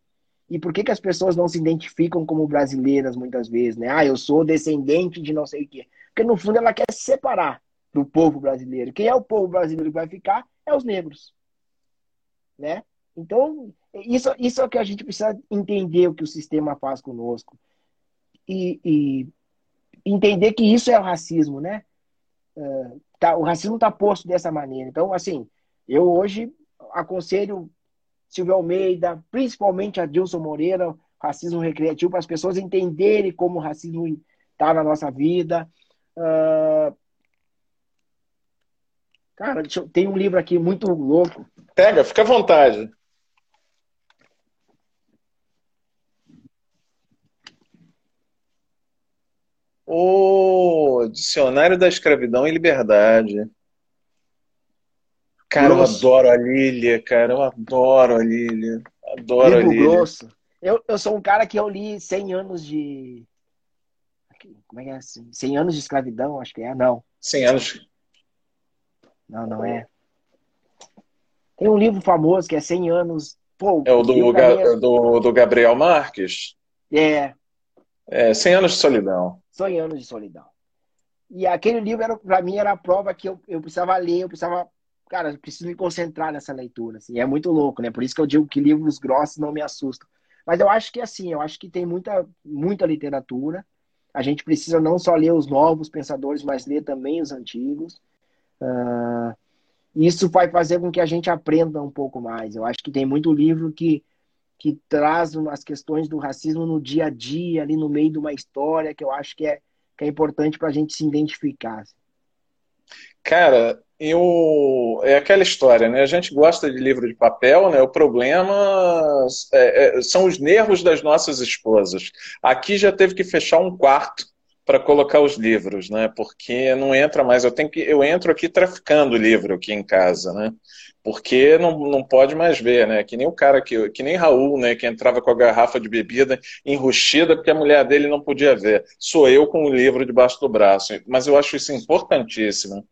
E por que, que as pessoas não se identificam como brasileiras muitas vezes, né? Ah, eu sou descendente de não sei o quê. Porque no fundo ela quer se separar do povo brasileiro. Quem é o povo brasileiro que vai ficar é os negros, né? Então, isso, isso é o que a gente precisa entender o que o sistema faz conosco. E, e entender que isso é o racismo, né? Uh, tá, o racismo está posto dessa maneira. Então, assim, eu hoje aconselho Silvio Almeida, principalmente a Dilson Moreira, racismo recreativo, para as pessoas entenderem como o racismo está na nossa vida. Uh... Cara, eu... tem um livro aqui muito louco. Pega, fica à vontade. O Dicionário da Escravidão e Liberdade. Cara, eu adoro a Lília, cara. Eu adoro a Lília. Adoro Livro a Lília. grosso. Eu, eu sou um cara que eu li 100 anos de. Como é que é assim? 100 anos de escravidão, acho que é. Não. 100 anos. Não, não é. Tem um livro famoso que é 100 anos. Pô, é o do, Ga é... do, do Gabriel Marques? É. É, 100 anos de solidão. 100 anos de solidão. E aquele livro, para mim, era a prova que eu, eu precisava ler, eu precisava cara, eu preciso me concentrar nessa leitura, assim, é muito louco, né? Por isso que eu digo que livros grossos não me assustam. Mas eu acho que assim, eu acho que tem muita, muita literatura. A gente precisa não só ler os novos pensadores, mas ler também os antigos. Uh, isso vai fazer com que a gente aprenda um pouco mais. Eu acho que tem muito livro que, que traz as questões do racismo no dia a dia, ali no meio de uma história, que eu acho que é, que é importante para a gente se identificar. Assim. Cara, eu é aquela história, né? A gente gosta de livro de papel, né? O problema é, é, são os nervos das nossas esposas. Aqui já teve que fechar um quarto para colocar os livros, né? Porque não entra mais. Eu tenho que, eu entro aqui traficando livro aqui em casa, né? Porque não, não pode mais ver, né? Que nem o cara que, que nem Raul, né? Que entrava com a garrafa de bebida enrustida porque a mulher dele não podia ver. Sou eu com o livro debaixo do braço. Mas eu acho isso importantíssimo.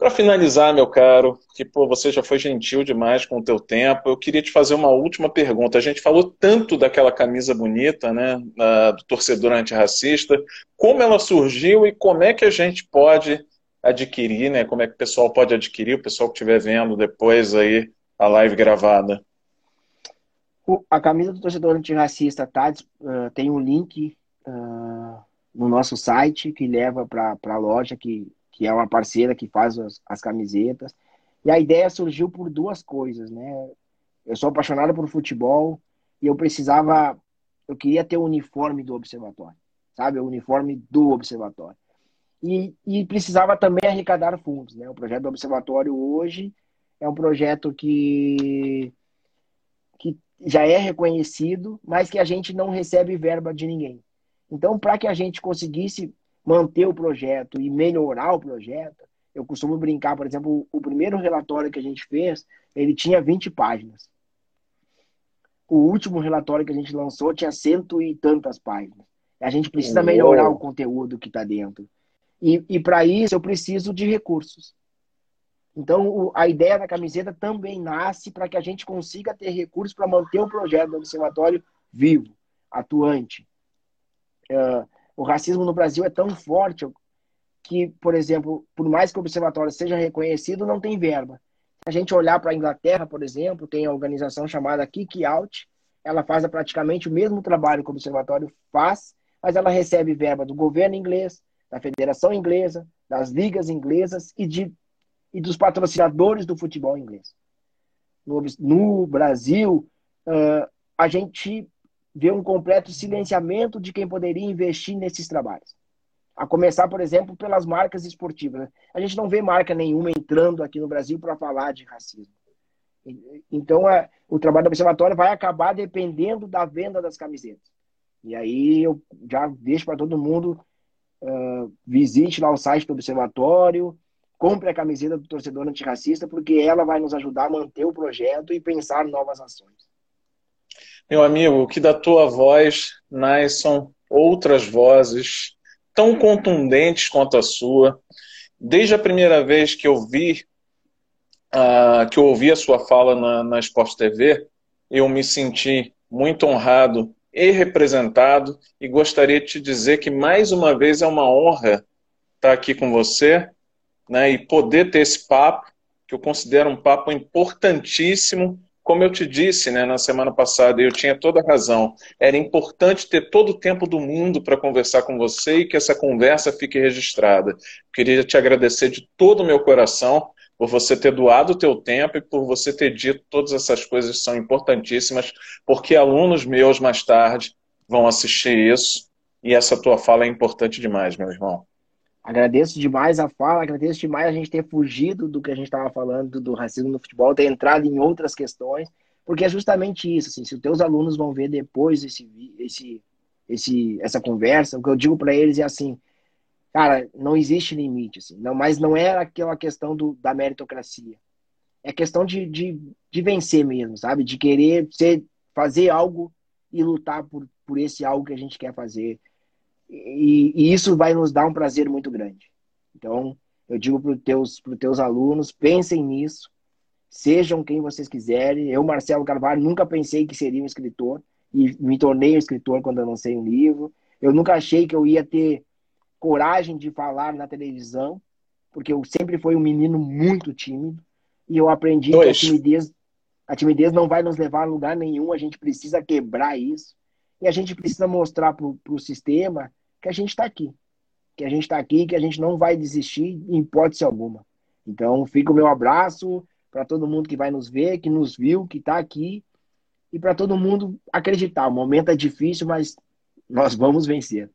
Para finalizar, meu caro, que pô, você já foi gentil demais com o teu tempo, eu queria te fazer uma última pergunta. A gente falou tanto daquela camisa bonita, né, do torcedor antirracista, como ela surgiu e como é que a gente pode adquirir, né? Como é que o pessoal pode adquirir, o pessoal que estiver vendo depois aí a live gravada? A camisa do torcedor antirracista tá, uh, tem um link uh, no nosso site que leva para a loja que que é uma parceira que faz as, as camisetas. E a ideia surgiu por duas coisas, né? Eu sou apaixonado por futebol e eu precisava, eu queria ter o uniforme do observatório, sabe? O uniforme do observatório. E, e precisava também arrecadar fundos, né? O projeto do observatório hoje é um projeto que, que já é reconhecido, mas que a gente não recebe verba de ninguém. Então, para que a gente conseguisse manter o projeto e melhorar o projeto, eu costumo brincar, por exemplo, o primeiro relatório que a gente fez, ele tinha 20 páginas. O último relatório que a gente lançou tinha cento e tantas páginas. A gente precisa melhorar o conteúdo que está dentro. E, e para isso eu preciso de recursos. Então, o, a ideia da camiseta também nasce para que a gente consiga ter recursos para manter o projeto do observatório vivo, atuante. Uh, o racismo no Brasil é tão forte que, por exemplo, por mais que o observatório seja reconhecido, não tem verba. Se a gente olhar para a Inglaterra, por exemplo, tem a organização chamada Kick Out, ela faz praticamente o mesmo trabalho que o observatório faz, mas ela recebe verba do governo inglês, da federação inglesa, das ligas inglesas e, de, e dos patrocinadores do futebol inglês. No, no Brasil, uh, a gente vê um completo silenciamento de quem poderia investir nesses trabalhos. A começar, por exemplo, pelas marcas esportivas. Né? A gente não vê marca nenhuma entrando aqui no Brasil para falar de racismo. Então, é, o trabalho do observatório vai acabar dependendo da venda das camisetas. E aí eu já deixo para todo mundo uh, visite lá o site do observatório, compre a camiseta do torcedor antirracista, porque ela vai nos ajudar a manter o projeto e pensar novas ações. Meu amigo, que da tua voz nasçam outras vozes tão contundentes quanto a sua. Desde a primeira vez que eu vi uh, que eu ouvi a sua fala na, na Sport TV, eu me senti muito honrado e representado e gostaria de te dizer que mais uma vez é uma honra estar aqui com você né, e poder ter esse papo, que eu considero um papo importantíssimo. Como eu te disse né, na semana passada, eu tinha toda a razão. Era importante ter todo o tempo do mundo para conversar com você e que essa conversa fique registrada. Queria te agradecer de todo o meu coração por você ter doado o teu tempo e por você ter dito todas essas coisas que são importantíssimas, porque alunos meus mais tarde vão assistir isso e essa tua fala é importante demais, meu irmão. Agradeço demais a fala, agradeço demais a gente ter fugido do que a gente estava falando do racismo no futebol, ter entrado em outras questões, porque é justamente isso. Assim, se os teus alunos vão ver depois esse, esse, esse, essa conversa, o que eu digo para eles é assim: cara, não existe limite, assim, não, mas não é aquela questão do, da meritocracia. É questão de, de, de vencer mesmo, sabe? De querer ser, fazer algo e lutar por, por esse algo que a gente quer fazer. E, e isso vai nos dar um prazer muito grande. Então, eu digo para os teus, teus alunos, pensem nisso, sejam quem vocês quiserem. Eu, Marcelo Carvalho, nunca pensei que seria um escritor e me tornei um escritor quando eu lancei um livro. Eu nunca achei que eu ia ter coragem de falar na televisão, porque eu sempre fui um menino muito tímido e eu aprendi Dois. que a timidez, a timidez não vai nos levar a lugar nenhum, a gente precisa quebrar isso e a gente precisa mostrar para o sistema que a gente está aqui, que a gente está aqui, que a gente não vai desistir em hipótese alguma. Então, fica o meu abraço para todo mundo que vai nos ver, que nos viu, que está aqui e para todo mundo acreditar. O momento é difícil, mas nós vamos vencer.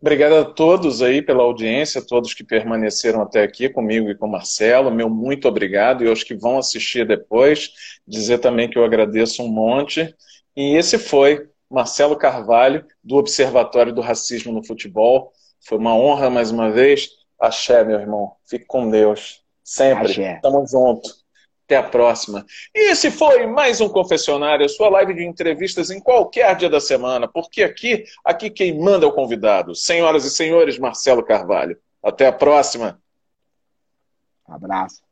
Obrigado a todos aí pela audiência, todos que permaneceram até aqui comigo e com o Marcelo. Meu muito obrigado e aos que vão assistir depois. Dizer também que eu agradeço um monte. E esse foi Marcelo Carvalho, do Observatório do Racismo no Futebol. Foi uma honra mais uma vez. Axé, meu irmão. Fique com Deus. Sempre. Axé. Tamo junto. Até a próxima. E esse foi mais um Confessionário, a sua live de entrevistas em qualquer dia da semana, porque aqui, aqui quem manda é o convidado. Senhoras e senhores, Marcelo Carvalho. Até a próxima. abraço.